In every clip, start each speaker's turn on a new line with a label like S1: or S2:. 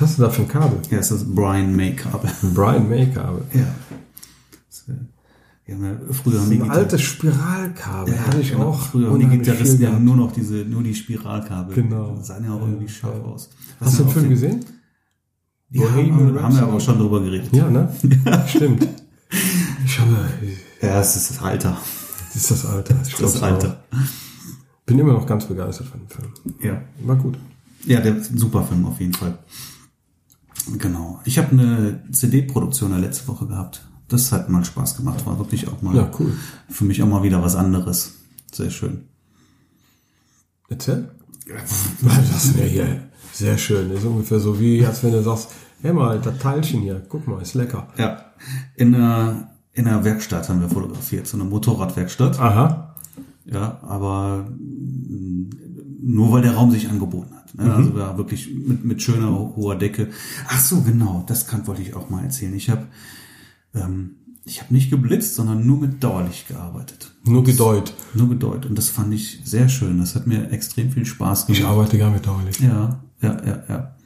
S1: Was hast du da für ein Kabel?
S2: Ja, ist das Brian May Kabel.
S1: Brian May Kabel.
S2: Ja. Das, ja, früher haben die
S1: Ein
S2: Gitar-
S1: altes Spiralkabel.
S2: ja,
S1: hatte ich
S2: genau.
S1: auch.
S2: Früher haben die Gitarristen ja nur noch diese, nur die Spiralkabel.
S1: Genau.
S2: Die sahen ja auch irgendwie scharf
S1: ja.
S2: aus.
S1: Hast du
S2: ja
S1: den Film gesehen?
S2: Ja, haben, wir- haben wir aber auch schon drüber geredet.
S1: Ja, ne? Stimmt. Ich habe,
S2: Ja, es ist das Alter.
S1: das ist das Alter. Ich
S2: Das das Alter.
S1: Bin immer noch ganz begeistert von dem Film.
S2: Ja.
S1: War gut.
S2: Ja, der ist ein super Film auf jeden Fall. Genau. Ich habe eine CD-Produktion ja letzte Woche gehabt. Das hat mal Spaß gemacht. War wirklich auch mal
S1: Ja, cool.
S2: für mich auch mal wieder was anderes. Sehr schön.
S1: Erzähl. Das wäre hier sehr schön. Das ist ungefähr so wie, als wenn du sagst, hey mal, das Teilchen hier, guck mal, ist lecker.
S2: Ja. In einer, in einer Werkstatt haben wir fotografiert, so eine Motorradwerkstatt.
S1: Aha.
S2: Ja, aber nur weil der Raum sich angeboten hat. Ne? Also ja, wirklich mit, mit schöner hoher Decke. Ach so, genau, das kann, wollte ich auch mal erzählen. Ich habe ähm, ich habe nicht geblitzt, sondern nur mit Dauerlicht gearbeitet.
S1: Nur gedeut.
S2: Nur gedeutet. Und das fand ich sehr schön. Das hat mir extrem viel Spaß
S1: Ich
S2: gemacht.
S1: arbeite gar mit Dauerlicht.
S2: Ja, ja, ja, ja.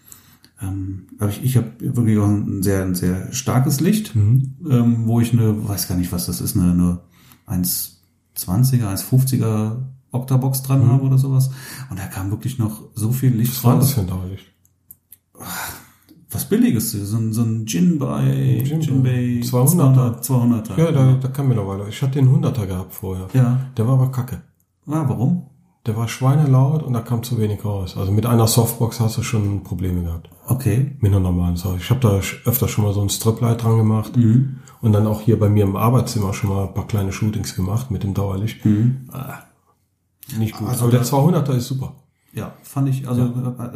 S2: Ähm, aber ich, ich habe wirklich auch ein sehr, ein sehr starkes Licht, ähm, wo ich eine, weiß gar nicht, was das ist, eine, eine 1,20er, 1,50er Octabox dran habe oder sowas. Und da kam wirklich noch so viel Licht
S1: Was war das
S2: raus.
S1: für ein Dauerlicht?
S2: Was Billiges, so ein, so ein Gin bei
S1: Gin
S2: Gin
S1: bei
S2: bei
S1: 200er.
S2: 200er.
S1: Ja, da, da kam mittlerweile. Ich hatte den 100er gehabt vorher.
S2: ja.
S1: Der war aber kacke.
S2: Ah, warum?
S1: Der war schweinelaut und da kam zu wenig raus. Also mit einer Softbox hast du schon Probleme gehabt.
S2: Okay.
S1: Mit einer normalen Sache. Ich habe da öfter schon mal so ein Striplight dran gemacht.
S2: Mhm.
S1: Und dann auch hier bei mir im Arbeitszimmer schon mal ein paar kleine Shootings gemacht mit dem Dauerlicht. Ah, nicht gut.
S2: Mhm. Also
S1: aber der
S2: da-
S1: 200er ist super.
S2: Ja, fand ich, also äh,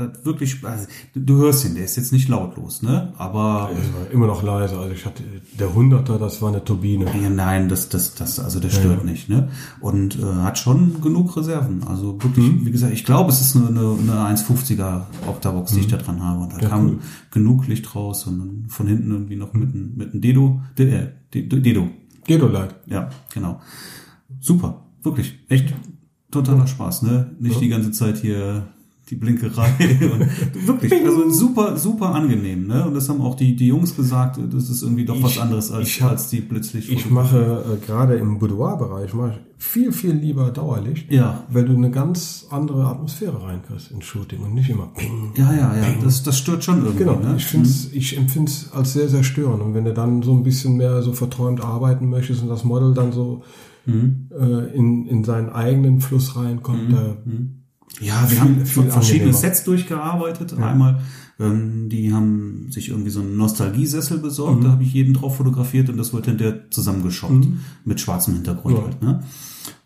S2: äh, wirklich, also, du- hörst ihn, der ist jetzt nicht lautlos, ne? Aber
S1: Der war immer noch leise. Also ich hatte, der 100er, das war eine Turbine.
S2: Ja, nein, das, das, das, also der stört nicht, ne? Und äh, hat schon genug Reserven. Also wirklich,
S1: Mhm.
S2: wie gesagt, ich glaube, es ist eine, eine, eine 1,50er Octavox, die ich da dran habe. Und da
S1: Mhm. Ja,
S2: kam
S1: cool.
S2: genug Licht raus und dann von hinten irgendwie noch mit, einem- mit einem Dedo, De, äh, De- Dedo.
S1: Gedolight.
S2: Ja, genau. Super, wirklich, echt totaler Spaß, ne? Nicht die ganze Zeit hier die Blinkerei wirklich, also super, super angenehm, ne? Und das haben auch die, die Jungs gesagt, das ist irgendwie doch was
S1: Ich-
S2: anderes als,
S1: ich hab-
S2: als die Blitzlicht.
S1: Ich mache äh, gerade im Boudoir-Bereich viel, viel lieber Dauerlicht.
S2: Ja.
S1: Weil du eine ganz andere Atmosphäre reinkriegst ins Shooting und nicht immer ping.
S2: Ja, ja, ja, das, das stört schon irgendwie,
S1: Genau,
S2: ne?
S1: ich, find's, ich empfinde es als sehr, sehr störend. Und wenn du dann so ein bisschen mehr so verträumt arbeiten möchtest und das Model dann so
S2: Mhm.
S1: äh, in, in seinen eigenen Fluss reinkommt, da
S2: Ja, wir
S1: Viel-
S2: haben
S1: viel
S2: verschiedene
S1: angenehmer.
S2: Sets durchgearbeitet. Einmal, ähm, die haben sich irgendwie so einen Nostalgiesessel besorgt,
S1: Mhm.
S2: da habe ich jeden drauf fotografiert und das wird hinterher zusammengeschaut mit schwarzem Hintergrund
S1: Ja.
S2: halt. Ne?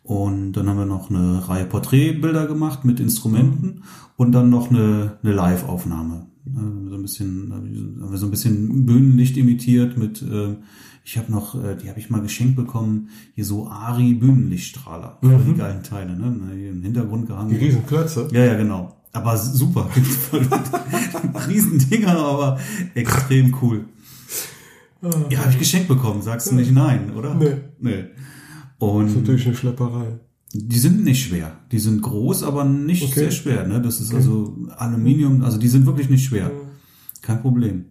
S2: Und dann haben wir noch eine Reihe Porträtbilder gemacht mit Instrumenten und dann noch eine, eine Live-Aufnahme. Äh, So ein bisschen, haben wir so ein bisschen Bühnenlicht imitiert mit, äh, ich habe noch, äh, die habe ich mal geschenkt bekommen, hier so Ari Bühnenlichtstrahler. Die geilen Teile, ne? Hier Im Hintergrund gehangen.
S1: die Riesenklötze.
S2: Ja, ja, genau. Aber super. Riesendinger, aber extrem cool. Ja, habe ich geschenkt bekommen, sagst du nicht nein, oder?
S1: Nee.
S2: Nee.
S1: Das ist
S2: Und
S1: natürlich eine Schlepperei.
S2: die sind nicht schwer. Die sind groß, aber nicht
S1: Okay.
S2: sehr schwer. Ne? Das ist also Aluminium, also die sind wirklich nicht schwer. Kein Problem.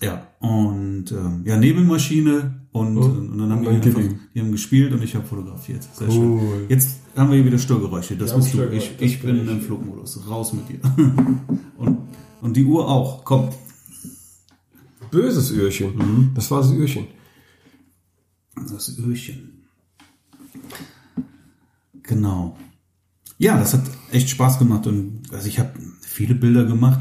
S2: Ja, und ähm, ja, Nebelmaschine und,
S1: Und-
S2: und dann haben
S1: gib
S2: einfach, die haben gespielt und ich habe fotografiert. Sehr
S1: Cool.
S2: schön. Jetzt haben wir hier wieder Störgeräusche. Das
S1: Wir
S2: bist du. Ich, ich
S1: bin ich.
S2: im Flugmodus. Raus mit dir. und, und die Uhr auch. Komm.
S1: Böses Öhrchen.
S2: Mhm.
S1: Das war das Öhrchen.
S2: Das Öhrchen. Genau. Ja, das hat echt Spaß gemacht und also ich habe viele Bilder gemacht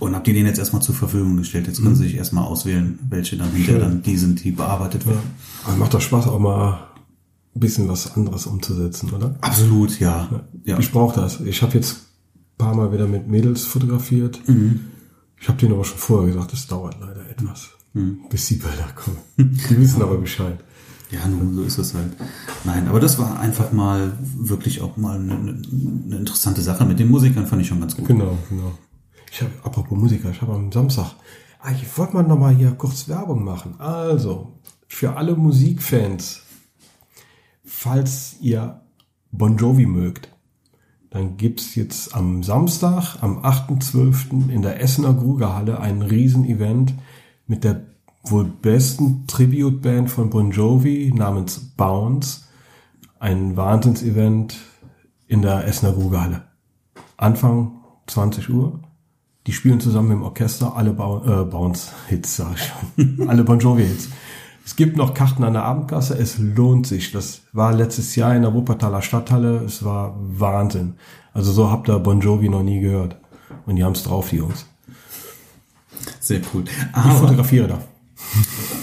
S2: und habe die denen jetzt erstmal zur Verfügung gestellt. Jetzt können sie sich erstmal auswählen, welche dann
S1: Schön.
S2: dann die sind, die bearbeitet werden.
S1: Aber macht doch Spaß, auch mal ein bisschen was anderes umzusetzen, oder?
S2: Absolut, ja. ja.
S1: Ich brauche das. Ich habe jetzt ein paar Mal wieder mit Mädels fotografiert.
S2: Mhm.
S1: Ich habe denen aber schon vorher gesagt, es dauert leider etwas,
S2: Mhm.
S1: bis die Bilder kommen. Die wissen aber Bescheid.
S2: Ja, nun, so ist es halt. Nein, aber das war einfach mal wirklich auch mal eine, eine, eine interessante Sache. Mit den Musikern fand ich schon ganz gut.
S1: Genau, genau. Ich habe, apropos Musiker, ich habe am Samstag, ah, ich wollte mal nochmal hier kurz Werbung machen. Also, für alle Musikfans, falls ihr Bon Jovi mögt, dann gibt's jetzt am Samstag, am 8.12. in der Essener Grugerhalle ein Riesen-Event mit der wohl besten Tribute-Band von Bon Jovi namens Bounce. Ein Wahnsinns-Event in der Essener Grugerhalle. Anfang 20 Uhr. Die spielen zusammen im Orchester alle Bau äh, Bounce-Hits, sag ich schon. alle Bon Jovi-Hits. Es gibt noch Karten an der Abendkasse. Es lohnt sich. Das war letztes Jahr in der Wuppertaler Stadthalle. Es war Wahnsinn. Also so habt ihr Bon Jovi noch nie gehört. Und die haben's drauf, die Jungs.
S2: Sehr cool.
S1: Ich
S2: Aber,
S1: fotografiere da.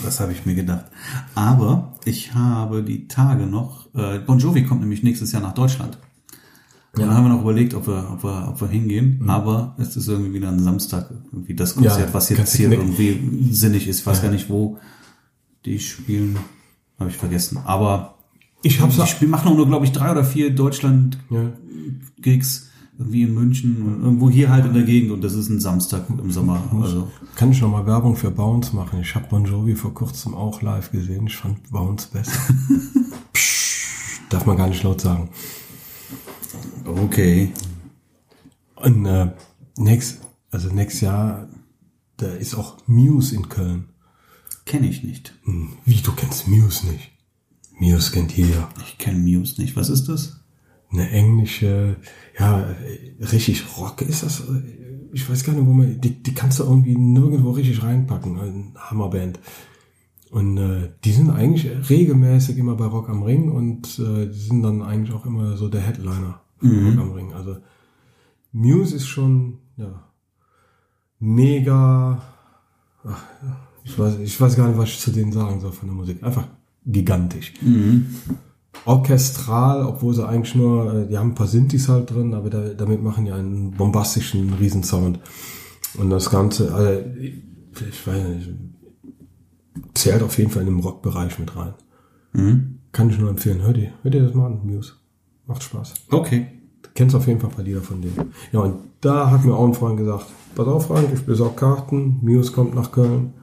S2: das habe ich mir gedacht. Aber ich habe die Tage noch, äh, Bon Jovi kommt nämlich nächstes Jahr nach Deutschland. Und dann haben wir noch überlegt, ob wir, ob wir, ob wir hingehen. Aber es ist irgendwie wieder ein Samstag. Irgendwie das Konzert,
S1: Ja,
S2: was jetzt hier irgendwie sinnig ist. Ich weiß gar nicht, wo die spielen. Habe ich vergessen. Aber
S1: Ich hab's
S2: die spielen, machen auch nur, glaube ich, drei oder vier Deutschland-Gigs.
S1: ja.
S2: Irgendwie in München und irgendwo hier halt in der Gegend. Und das ist ein Samstag im Sommer. Also
S1: Kann ich noch mal Werbung für Bounce machen? Ich habe Bon Jovi vor kurzem auch live gesehen. Ich fand Bounce besser. Psst, darf man gar nicht laut sagen.
S2: Okay.
S1: Und äh, nächst, also nächstes Jahr, da ist auch Muse in Köln.
S2: Kenne ich nicht.
S1: Hm, Wie, du kennst Muse nicht? Muse kennt jeder.
S2: Ich kenne Muse nicht. Was ist das?
S1: Eine englische, ja, richtig Rock ist das. Ich weiß gar nicht, wo man, die, die kannst du irgendwie nirgendwo richtig reinpacken. Eine Hammerband. Und äh, die sind eigentlich regelmäßig immer bei Rock am Ring und äh, die sind dann eigentlich auch immer so der Headliner Rock am Ring. Also Muse ist schon, ja, mega, ach, ich weiß, ich weiß gar nicht, was ich zu denen sagen soll von der Musik. Einfach gigantisch. Orchestral, obwohl sie eigentlich nur, äh, die haben ein paar Synthes halt drin, aber da, damit machen die einen bombastischen Riesensound. Und das Ganze, also, ich, weiß nicht, zählt auf jeden Fall in den Rockbereich mit rein. Kann ich nur empfehlen. Hör dir, hör dir das mal an, Muse. Macht Spaß.
S2: Okay.
S1: Du kennst auf jeden Fall ein paar Lieder von denen. Ja, und da hat mir auch ein Freund gesagt, pass auf Frank, ich besorge Karten, Muse kommt nach Köln.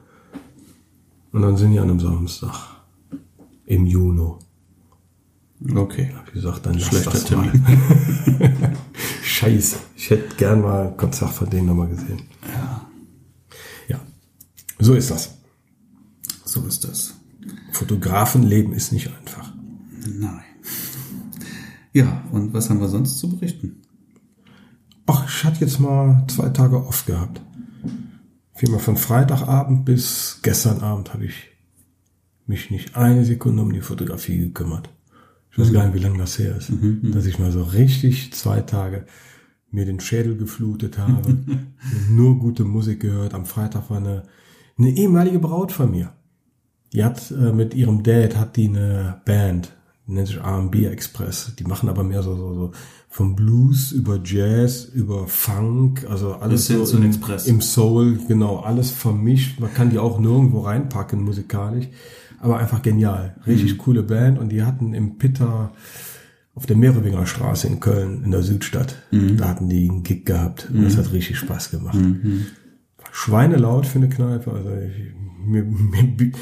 S1: Und dann sind die an einem Samstag. Im Juni.
S2: Okay.
S1: Hab ich gesagt, dann lass
S2: Schlechter
S1: das mal. Scheiße. Ich hätte gern mal ein Konzert von denen nochmal gesehen.
S2: Ja,
S1: Ja. So ist das.
S2: so ist das.
S1: Fotografenleben ist nicht einfach.
S2: Nein. Ja, und was haben wir sonst zu berichten?
S1: Ach, ich hatte jetzt mal zwei Tage off gehabt. Vielmehr von Freitagabend bis gestern Abend habe ich mich nicht eine Sekunde um die Fotografie gekümmert. Ich weiß gar nicht, wie lange das her ist. Dass ich mal so richtig zwei Tage mir den Schädel geflutet habe, nur gute Musik gehört. Am Freitag war eine, eine ehemalige Braut von mir. Die hat äh, mit ihrem Dad hat die eine Band, nennt sich R&B Express. Die machen aber mehr so, so, so vom Blues über Jazz, über Funk, also alles so im,
S2: Express.
S1: im Soul, genau, alles vermischt. Man kann die auch nirgendwo reinpacken musikalisch, aber einfach genial. Richtig
S2: Mhm.
S1: coole Band und die hatten im Pitter auf der Merowinger Straße in Köln, in der Südstadt,
S2: Mhm.
S1: da hatten die einen Gig gehabt und das hat richtig Spaß gemacht. Schweinelaut für eine Kneipe, also ich, mir, mir,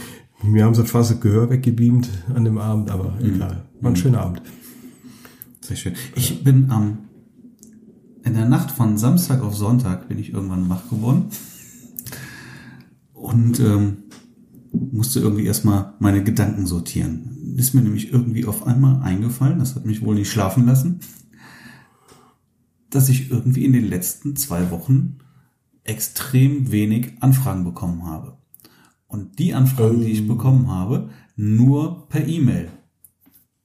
S1: mir haben sie fast das Gehör weggebeamt an dem Abend, aber
S2: Mhm.
S1: egal. War ein schöner Abend.
S2: Sehr schön. Ich bin am in der Nacht von Samstag auf Sonntag bin ich irgendwann wach geworden und ähm, musste irgendwie erstmal meine Gedanken sortieren. Ist mir nämlich irgendwie auf einmal eingefallen, das hat mich wohl nicht schlafen lassen, dass ich irgendwie in den letzten zwei Wochen extrem wenig Anfragen bekommen habe. Und die Anfragen, die ich bekommen habe, nur per E-Mail.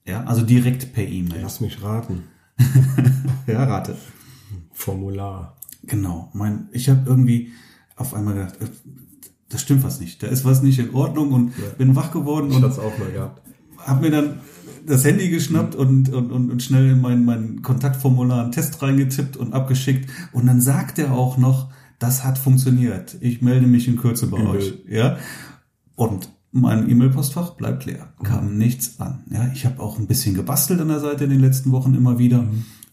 S2: Ja, also direkt per E-Mail.
S1: Lass mich raten.
S2: Ja, rate.
S1: Formular.
S2: Genau. Mein, ich habe irgendwie auf einmal gedacht, äh, das stimmt was nicht. Da ist was nicht in Ordnung und bin wach geworden und
S1: auch mal gehabt.
S2: habe mir dann das Handy geschnappt und, und, und, und schnell in mein, mein Kontaktformular einen Test reingetippt und abgeschickt. Und dann sagt er auch noch, das hat funktioniert. Ich melde mich in Kürze bei
S1: Mhm.
S2: euch. Ja. Und mein E-Mail-Postfach bleibt leer. Kam nichts an. Ja, ich habe auch ein bisschen gebastelt an der Seite in den letzten Wochen immer wieder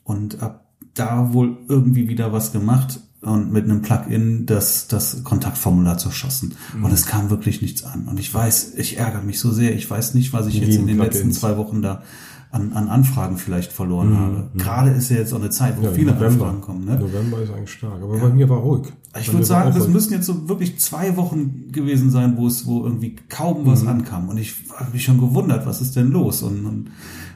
S2: und hab da wohl irgendwie wieder was gemacht und mit einem Plugin das, das Kontaktformular zerschossen. Und es kam wirklich nichts an. Und ich weiß, ich ärgere mich so sehr. Ich weiß nicht, was ich
S1: Wie
S2: jetzt in den letzten
S1: Plugins.
S2: zwei Wochen da an, an Anfragen vielleicht verloren habe. Gerade ist ja jetzt auch eine Zeit, wo
S1: Mhm. Ja,
S2: viele
S1: November.
S2: Anfragen kommen. Ne?
S1: November ist eigentlich stark. Aber bei mir war ruhig.
S2: Ich
S1: Bei
S2: würde sagen, das
S1: ruhig.
S2: müssen jetzt so wirklich zwei Wochen gewesen sein, wo es, wo irgendwie kaum was
S1: Mhm.
S2: ankam. Und ich habe mich schon gewundert, was ist denn los? Und, und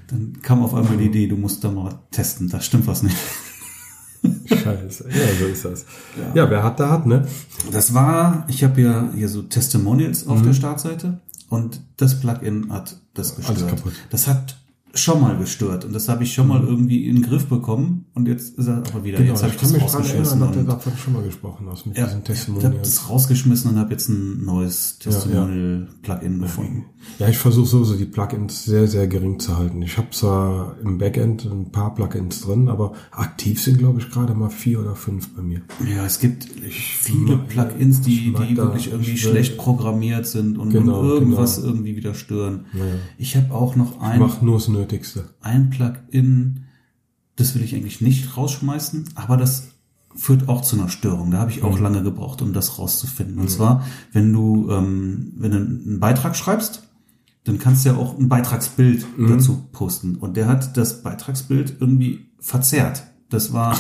S2: dann kam auf einmal die Idee, du musst da mal testen, da stimmt was nicht.
S1: Scheiße. Ja, so ist das. Ja, wer hat, der hat, ne?
S2: Das war, ich habe ja hier so Testimonials
S1: Mhm.
S2: auf der Startseite und das Plugin hat das gestört.
S1: kaputt.
S2: Das hat schon mal gestört und das habe ich schon mal irgendwie in den Griff bekommen und jetzt ist er aber wieder.
S1: Genau,
S2: jetzt habe
S1: ich
S2: ich das
S1: mich erinnern,
S2: rausgeschmissen.
S1: du
S2: und-
S1: davon schon mal gesprochen hast mit
S2: Ja,
S1: diesen
S2: ich habe das rausgeschmissen und habe jetzt ein neues Testimonial-Plugin gefunden.
S1: Ja, ich versuche sowieso die Plugins sehr, sehr gering zu halten. Ich habe zwar im Backend ein paar Plugins drin, aber aktiv sind, glaube ich, gerade mal vier oder fünf bei mir.
S2: Ja, es gibt viele
S1: mag-
S2: Plugins, die,
S1: ich
S2: die
S1: da-
S2: wirklich irgendwie
S1: ich will-
S2: schlecht programmiert sind und,
S1: Genau,
S2: und irgendwas
S1: genau.
S2: irgendwie wieder stören.
S1: Ja.
S2: Ich habe auch noch
S1: Ich
S2: ein,
S1: mache nur das Nötigste.
S2: ein Plugin, das will ich eigentlich nicht rausschmeißen, aber das führt auch zu einer Störung. Da habe ich auch lange gebraucht, um das rauszufinden. Und zwar, wenn du, ähm, wenn du einen Beitrag schreibst, dann kannst du ja auch ein Beitragsbild dazu posten. Und der hat das Beitragsbild irgendwie verzerrt. Das war,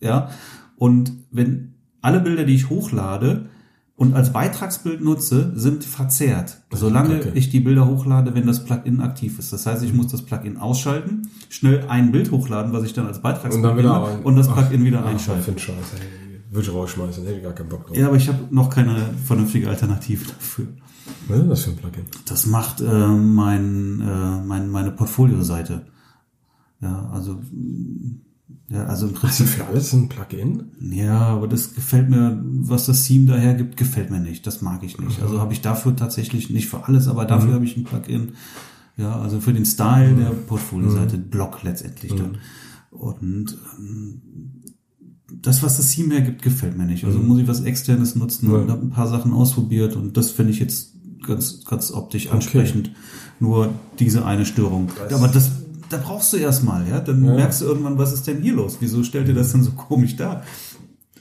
S2: ja. Und wenn alle Bilder, die ich hochlade und als Beitragsbild nutze, sind verzerrt. Solange
S1: Kacke.
S2: ich die Bilder hochlade, wenn das Plugin aktiv ist. Das heißt, ich muss das Plugin ausschalten, schnell ein Bild hochladen, was ich dann als Beitragsbild
S1: Und dann wieder
S2: nehme, und das Plugin wieder einschalten.
S1: Ich finde Scheiße. Würde ich rausschmeißen, hätte ich gar keinen Bock drauf.
S2: Ja, aber ich habe noch keine vernünftige Alternative dafür.
S1: Was ist das für ein Plugin?
S2: Das macht äh, mein, äh, mein, meine Portfolio-Seite. Ja, also ja, also im
S1: Hast
S2: Prinzip
S1: du für alles ein Plugin?
S2: Ja, aber das gefällt mir, was das Theme daher gibt, gefällt mir nicht. Das mag ich nicht.
S1: Mhm.
S2: Also habe ich dafür tatsächlich nicht für alles, aber dafür habe ich ein Plugin. Ja, also für den Style der
S1: Mhm.
S2: Portfolio-Seite, Block letztendlich dann. Und ähm, das, was das Theme hergibt, gefällt mir nicht. Also muss ich was externes nutzen und
S1: Mhm.
S2: Habe ein paar Sachen ausprobiert und das finde ich jetzt ganz, ganz optisch ansprechend. Nur diese eine Störung. Aber das, da brauchst du erstmal, ja. Dann
S1: Ja.
S2: merkst du irgendwann, was ist denn hier los? Wieso stellt dir das denn so komisch dar?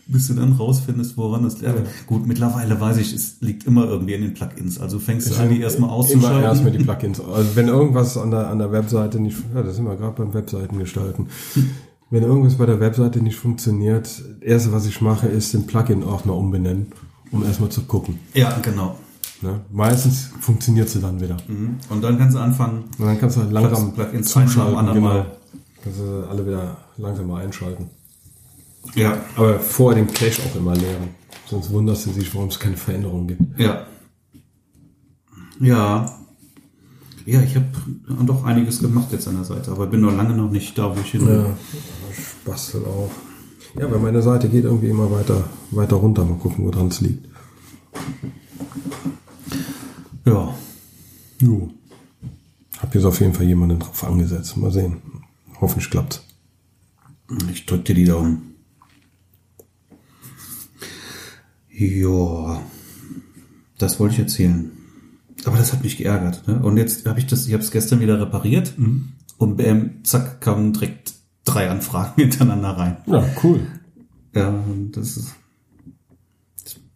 S2: Bis du dann rausfindest, woran das liegt.
S1: Ja.
S2: Gut, mittlerweile weiß ich, es liegt immer irgendwie in den Plugins. Also fängst du
S1: Ich
S2: an, die erstmal
S1: Immer
S2: auszuschalten.
S1: erstmal die Plugins. Also wenn irgendwas an der, an der Webseite nicht, ja, das sind wir gerade beim Webseiten gestalten. Wenn irgendwas bei der Webseite nicht funktioniert, das erste, was ich mache, ist den Plugin-Ordner umbenennen, um erstmal zu gucken.
S2: Ja, genau.
S1: Ne? Meistens funktioniert sie dann wieder.
S2: Mhm. Und dann kannst du anfangen,
S1: Und dann kannst du halt langsam
S2: Plugins
S1: zuschalten. Genau.
S2: Mal.
S1: Kannst du alle wieder langsam mal einschalten.
S2: ja,
S1: Aber vor dem Cache auch immer leeren. Sonst wunderst du dich, warum es keine Veränderung gibt.
S2: Ja. Ja. Ja, ich habe doch einiges gemacht jetzt an der Seite, aber bin noch lange noch nicht da, wo ich hin will.
S1: Ja, ich bastel auch. Ja, weil meine Seite geht irgendwie immer weiter, weiter runter. Mal gucken, woran es liegt. Jo. Hab jetzt auf jeden Fall jemanden drauf angesetzt. Mal sehen. Hoffentlich klappt's.
S2: Ich drück dir die Daumen. Ja. Das wollte ich erzählen. Aber das hat mich geärgert. Ne? Und jetzt habe ich das, ich habe es gestern wieder repariert und bam, zack, kamen direkt drei Anfragen hintereinander rein.
S1: Ja, cool.
S2: Ja, das ist.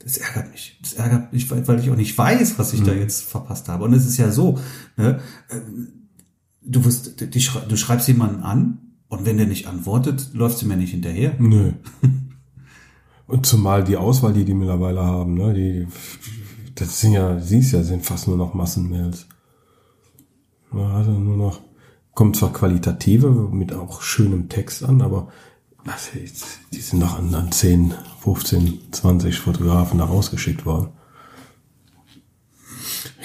S2: Das, ärgert mich. Das ärgert mich, weil, weil ich auch nicht weiß, was ich da jetzt verpasst habe. Und es ist ja so, ne, ähm, du wirst, du schreibst jemanden an und wenn der nicht antwortet, läufst du mir nicht hinterher.
S1: Nö. Und zumal die Auswahl, die die mittlerweile haben, ne, die, das sind ja, siehst ja, sind fast nur noch Massenmails. Also nur noch, kommt zwar qualitative mit auch schönem Text an, aber was, die sind noch an, an 10, 15, 20 Fotografen da rausgeschickt worden.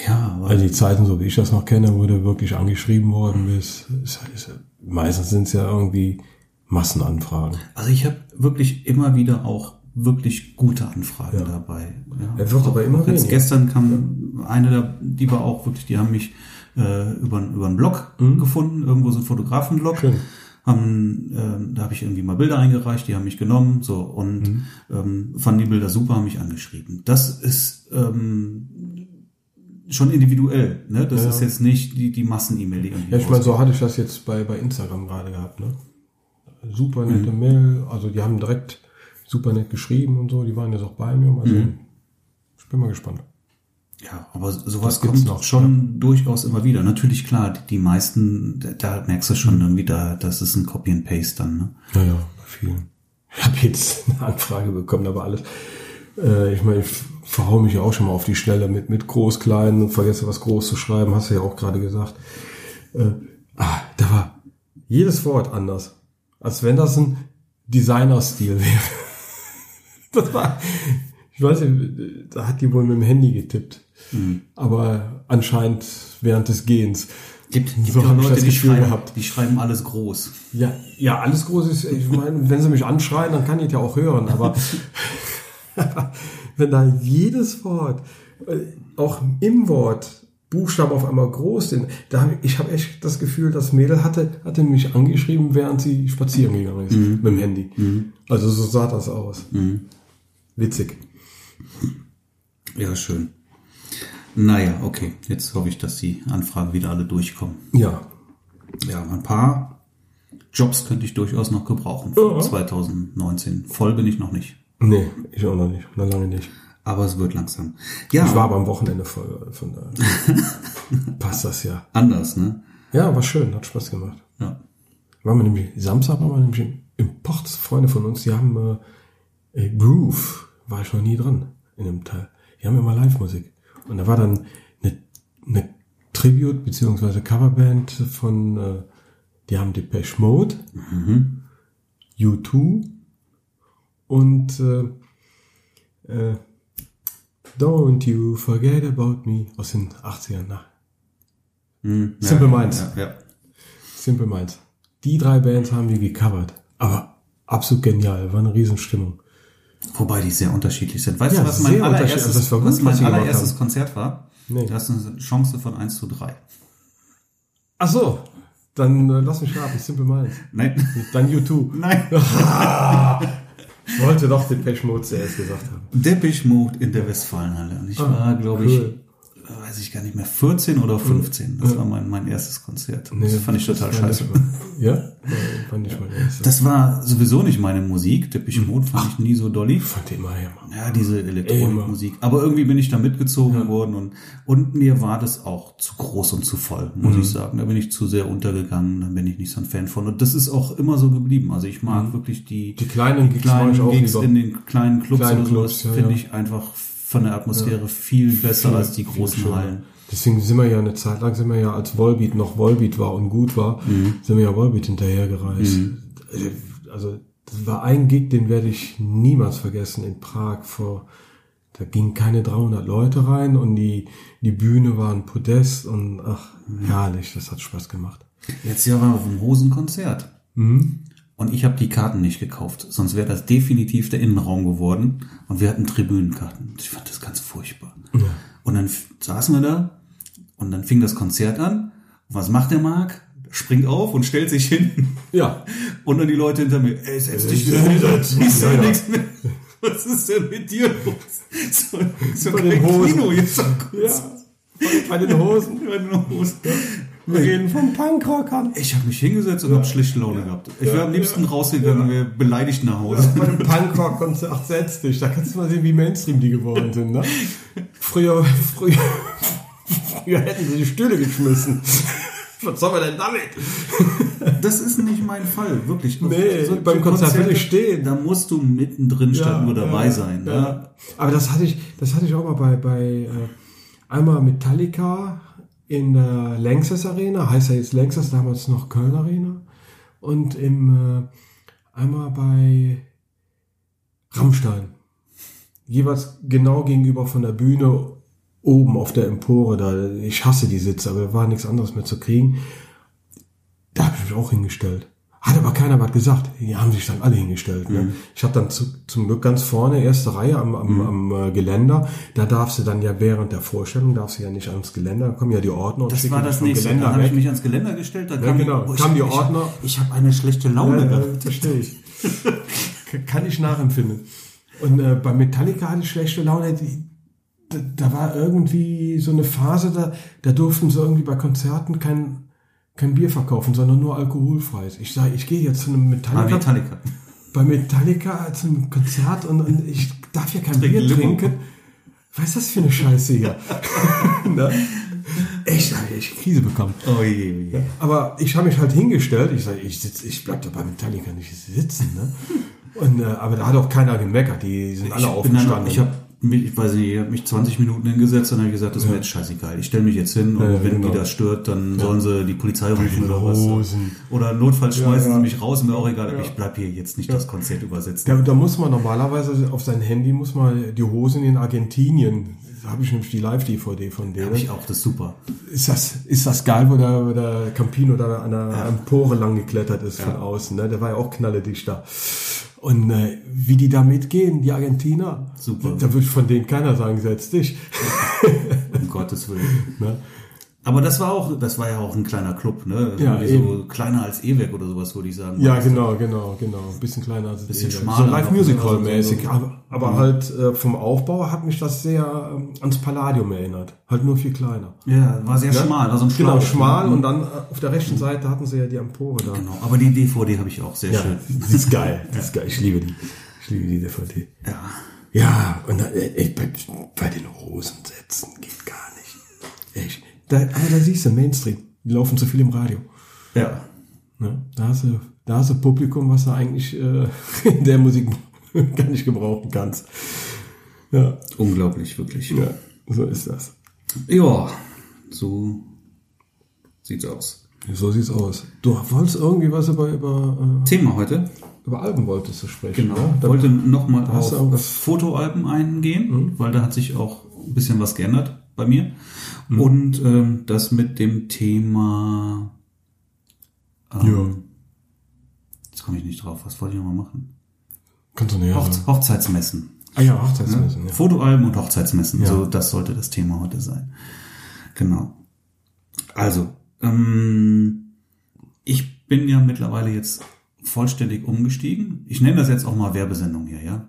S2: Ja,
S1: Also die Zeiten, so wie ich das noch kenne, wo du wirklich angeschrieben worden bist, ist, ist, meistens sind es ja irgendwie Massenanfragen.
S2: also ich habe wirklich immer wieder auch wirklich gute Anfragen dabei. Ja.
S1: Er wird aber immer
S2: Jetzt gestern kam eine, da- die war auch wirklich, die haben mich äh, über, über einen Blog gefunden, irgendwo so ein Fotografenblog.
S1: Mhm.
S2: Haben, ähm, da habe ich irgendwie mal Bilder eingereicht, die haben mich genommen, so und
S1: Mhm.
S2: ähm, fanden die Bilder super, haben mich angeschrieben. Das ist ähm, schon individuell, ne? Das
S1: Ja.
S2: ist jetzt nicht die, die Massen-E-Mail, die irgendwie
S1: Ja, ich meine, so hatte ich das jetzt bei, bei Instagram gerade gehabt, ne? Super nette Mail, also die haben direkt super nett geschrieben und so, die waren jetzt auch bei mir. Mal sehen. Ich bin mal gespannt.
S2: Ja, aber sowas kommt
S1: noch,
S2: schon durchaus immer wieder. Natürlich, klar, die, meisten, da, merkst du schon irgendwie, da, das ist ein Copy and Paste dann, ne?
S1: Ja, ja, bei vielen. Ich habe jetzt eine Anfrage bekommen, aber alles. Äh, ich meine, ich verhau mich ja auch schon mal auf die Schnelle mit, mit groß, klein und vergesse was groß zu schreiben, hast du ja auch gerade gesagt. Äh, ah, da war jedes Wort anders. Als wenn das ein Designer-Stil wäre. Das war, ich weiß nicht, da hat die wohl mit dem Handy getippt. Aber anscheinend während des Gehens.
S2: Gibt, gibt
S1: So
S2: Leute,
S1: das
S2: die
S1: Gefühl
S2: schreiben,
S1: gehabt.
S2: die schreiben alles groß.
S1: Ja, ja, alles groß ist, ich meine, wenn sie mich anschreien, dann kann ich ja auch hören, aber wenn da jedes Wort, äh, auch im Wort, Buchstaben auf einmal groß sind, da hab ich, ich habe echt das Gefühl, das Mädel hatte, hatte mich angeschrieben, während sie spazieren gegangen ist mit dem Handy. Also so sah das aus. Witzig.
S2: Ja, schön. Naja, okay. Jetzt hoffe ich, dass die Anfragen wieder alle durchkommen.
S1: Ja.
S2: Ja, ein paar Jobs könnte ich durchaus noch gebrauchen für
S1: Ja.
S2: 2019. Voll bin ich noch nicht.
S1: Nee, ich auch noch nicht. Noch lange nicht.
S2: Aber es wird langsam. Ja,
S1: Ich war aber am Wochenende voll, von daher passt das ja.
S2: anders, ne?
S1: Ja, war schön, hat Spaß gemacht.
S2: Ja.
S1: waren wir nämlich, Samstag waren wir nämlich im, Ports, Freunde von uns, die haben äh, Groove, war ich noch nie dran in dem Teil. Die haben immer Live-Musik. Und da war dann eine, eine Tribute beziehungsweise Coverband von, äh, die haben Depeche Mode, U2 und äh, äh, Don't You Forget About Me aus den 80ern. Na,
S2: Hm,
S1: Simple
S2: ja,
S1: Minds.
S2: Ja, ja.
S1: Simple Minds. Die drei Bands haben die gecovert. Aber absolut genial. War eine Riesenstimmung.
S2: Wobei die sehr unterschiedlich sind. Weißt
S1: Ja,
S2: du, was mein allererstes,
S1: das war gut,
S2: was mein
S1: was
S2: allererstes
S1: haben.
S2: Konzert war?
S1: Nee.
S2: Du hast eine Chance von 1 zu 3.
S1: Ach so. Dann äh, lass mich raten. Simple Minds.
S2: Nein.
S1: Dann U2.
S2: Nein.
S1: Ich wollte doch den Mode zuerst gesagt haben.
S2: Depeche Mode in der Westfalenhalle. Und ich war, glaube
S1: Ah, cool.
S2: ich, weiß ich gar nicht mehr, 14 oder 15. Das war mein, mein erstes Konzert. das fand ich total scheiße.
S1: Ja? Äh, Fand ich mal erst.
S2: Das war sowieso nicht meine Musik. Depeche Mode fand ich nie so dolly.
S1: fand ich immer.
S2: Ja, diese Elektronikmusik. Aber irgendwie bin ich da mitgezogen worden und, und mir war das auch zu groß und zu voll, muss
S1: Mhm.
S2: ich sagen. Da bin ich zu sehr untergegangen, da bin ich nicht so ein Fan von. Und das ist auch immer so geblieben. Also ich mag wirklich die,
S1: Mhm. Die kleinen Gigs
S2: kleinen Gigs
S1: lieber.
S2: in den kleinen Clubs
S1: Kleinen
S2: oder sowas
S1: Clubs, ja,
S2: finde
S1: ja.
S2: ich einfach von der Atmosphäre viel besser als die großen. Hallen.
S1: Deswegen sind wir ja eine Zeit lang, sind wir ja als Volbeat noch Volbeat war und gut war,
S2: Mhm.
S1: sind wir ja Volbeat hinterhergereist. Also das war ein Gig, den werde ich niemals vergessen in Prag vor, da gingen keine 300 Leute rein und die, die Bühne war ein Podest und ach,
S2: Mhm.
S1: herrlich, das hat Spaß gemacht.
S2: Jetzt ja war auf dem Hosenkonzert.
S1: Mhm.
S2: Und ich habe die Karten nicht gekauft, sonst wäre das definitiv der Innenraum geworden. Und wir hatten Tribünenkarten. Ich fand das ganz furchtbar. Und dann saßen wir da und dann fing das Konzert an. Und was macht der Marc? Springt auf und stellt sich hin.
S1: Ja,
S2: Und dann die Leute hinter mir, ey, setz dich
S1: Äh,
S2: hin. sag
S1: ja, ja.
S2: nichts mehr. Was ist denn mit dir los? So, so
S1: Bei
S2: kein
S1: den Hosen.
S2: Kino jetzt.
S1: ja, bei den Hosen.
S2: Bei den Hosen.
S1: Wir reden vom Punkrockern.
S2: Ich habe mich hingesetzt und hab schlechte Laune gehabt. Ich wäre am liebsten rausgegangen und wäre beleidigt nach Hause.
S1: Bei dem Punkrock-Konzert setz dich. Da kannst du mal sehen, wie Mainstream die geworden sind. Ne? Früher, früher, früher hätten sie die Stühle geschmissen. Was soll man denn damit?
S2: Das ist nicht mein Fall, wirklich.
S1: Nee, beim Konzert will ich stehen.
S2: Da musst du mittendrin statt nur dabei
S1: ja,
S2: sein.
S1: Ja.
S2: Ne?
S1: Aber das hatte ich, das hatte ich auch mal bei, bei äh, einmal Metallica in der Lanxess Arena, heißt ja jetzt Lanxess, damals noch Köln Arena. Und im äh, einmal bei Rammstein. Jeweils genau gegenüber von der Bühne oben auf der Empore. Da, ich hasse die Sitze, aber da war nichts anderes mehr zu kriegen. Da habe ich mich auch hingestellt. Hat aber keiner was gesagt. Die haben sich dann alle hingestellt.
S2: Mhm.
S1: Ne? Ich habe dann zu, zum Glück ganz vorne, erste Reihe am, am,
S2: Mhm.
S1: am äh, Geländer. Da darfst du dann ja während der Vorstellung, darfst du ja nicht ans Geländer, da kommen ja die Ordner und
S2: Das war das nächste.
S1: Geländer
S2: Dann habe ich mich ans Geländer gestellt. Da kam,
S1: genau.
S2: oh, ich,
S1: Kamen die Ordner.
S2: Ich habe eine schlechte Laune
S1: Ja,
S2: gehabt.
S1: ja, verstehe ich. Kann ich nachempfinden. Und äh, bei Metallica hatte ich schlechte Laune. Die, da, da war irgendwie so eine Phase, da, da durften sie irgendwie bei Konzerten kein, kein Bier verkaufen, sondern nur alkoholfreies. Ich sage, ich gehe jetzt zu einem
S2: Ah,
S1: Metallica,
S2: Metallica.
S1: bei Metallica zu einem Konzert und, und ich darf ja kein
S2: Trink
S1: Bier
S2: Limo.
S1: trinken. Was ist das für eine Scheiße hier? Echt, da hab ich echt Krise bekommen.
S2: Oh je, je.
S1: Aber ich habe mich halt hingestellt. Ich sage, ich sitz, ich bleib da bei Metallica nicht sitzen. Ne? Und, äh, aber da hat auch keiner gemeckert. Die sind alle
S2: ich bin dann,
S1: aufgestanden.
S2: ich habe mich, ich weiß nicht, ich habe mich 20 Minuten hingesetzt und habe gesagt, das ist mir jetzt scheißegal. Ich stelle mich jetzt hin und
S1: Ja,
S2: wenn
S1: genau.
S2: die das stört, dann sollen sie die Polizei rufen oder was. Oder notfalls schmeißen
S1: ja.
S2: sie mich raus, mir auch egal, aber ich bleib hier jetzt nicht das Konzert übersetzen.
S1: Da, da muss man normalerweise auf sein Handy muss man die Hosen in Argentinien. Da habe ich nämlich die Live-DVD von denen.
S2: Hab ich auch, das ist super.
S1: Ist das, ist das geil, wo der, wo der Campino da an der Empore lang geklettert ist von außen. Ne? Der war ja auch knalledicht da. Und äh, wie die da mitgehen, die Argentiner,
S2: Super.
S1: da würde von denen keiner sagen, setz dich.
S2: Um Gottes Willen.
S1: Ne?
S2: Aber das war auch, das war ja auch ein kleiner Club, ne?
S1: Ja,
S2: Irgendwie so kleiner als E-Werk oder sowas, würde ich sagen.
S1: Ja, genau, genau, genau. Ein bisschen kleiner als
S2: Bisschen
S1: das
S2: schmaler
S1: So Live
S2: noch,
S1: Musical
S2: also so-
S1: aber aber halt äh, vom Aufbau hat mich das sehr ähm, ans Palladium erinnert. Halt nur viel kleiner.
S2: Ja, war sehr schmal, war so ein
S1: Genau,
S2: Schlauch,
S1: schmal
S2: ne?
S1: und dann äh, auf der rechten Seite hatten sie ja die Empore da.
S2: Genau, aber die DVD habe ich auch sehr
S1: Ja,
S2: schön.
S1: das ist geil. Das ist geil. Ich liebe die. Ich liebe die DVD.
S2: Ja.
S1: Ja, und dann, äh, ey, bei, bei den Hosen setzen geht gar nicht. Echt. Da, aber da siehst du, Mainstream. Die laufen zu viel im Radio.
S2: Ja.
S1: Ne? Da hast du, da hast du Publikum, was du eigentlich äh, in der Musik gar nicht gebrauchen kannst. Ja,
S2: Unglaublich, wirklich.
S1: ja, so ist das.
S2: Ja, so sieht's aus.
S1: So sieht's aus. Du wolltest irgendwie was über, über,
S2: Thema heute.
S1: äh, über Alben wolltest du sprechen.
S2: Genau.
S1: Da-
S2: wollte nochmal auf Fotoalben eingehen, weil da hat sich auch ein bisschen was geändert bei mir. Und ähm, das mit dem Thema. Ähm,
S1: Ja.
S2: Jetzt komme ich nicht drauf. Was wollte ich nochmal machen?
S1: Kannst du näher
S2: Hoch
S1: sagen.
S2: Hochzeitsmessen.
S1: Ah ja, Hochzeitsmessen. Ja.
S2: Fotoalben und Hochzeitsmessen.
S1: Ja.
S2: So, das sollte das Thema heute sein. Genau. Also, ähm, ich bin ja mittlerweile jetzt vollständig umgestiegen. Ich nenne das jetzt auch mal Werbesendung hier, ja.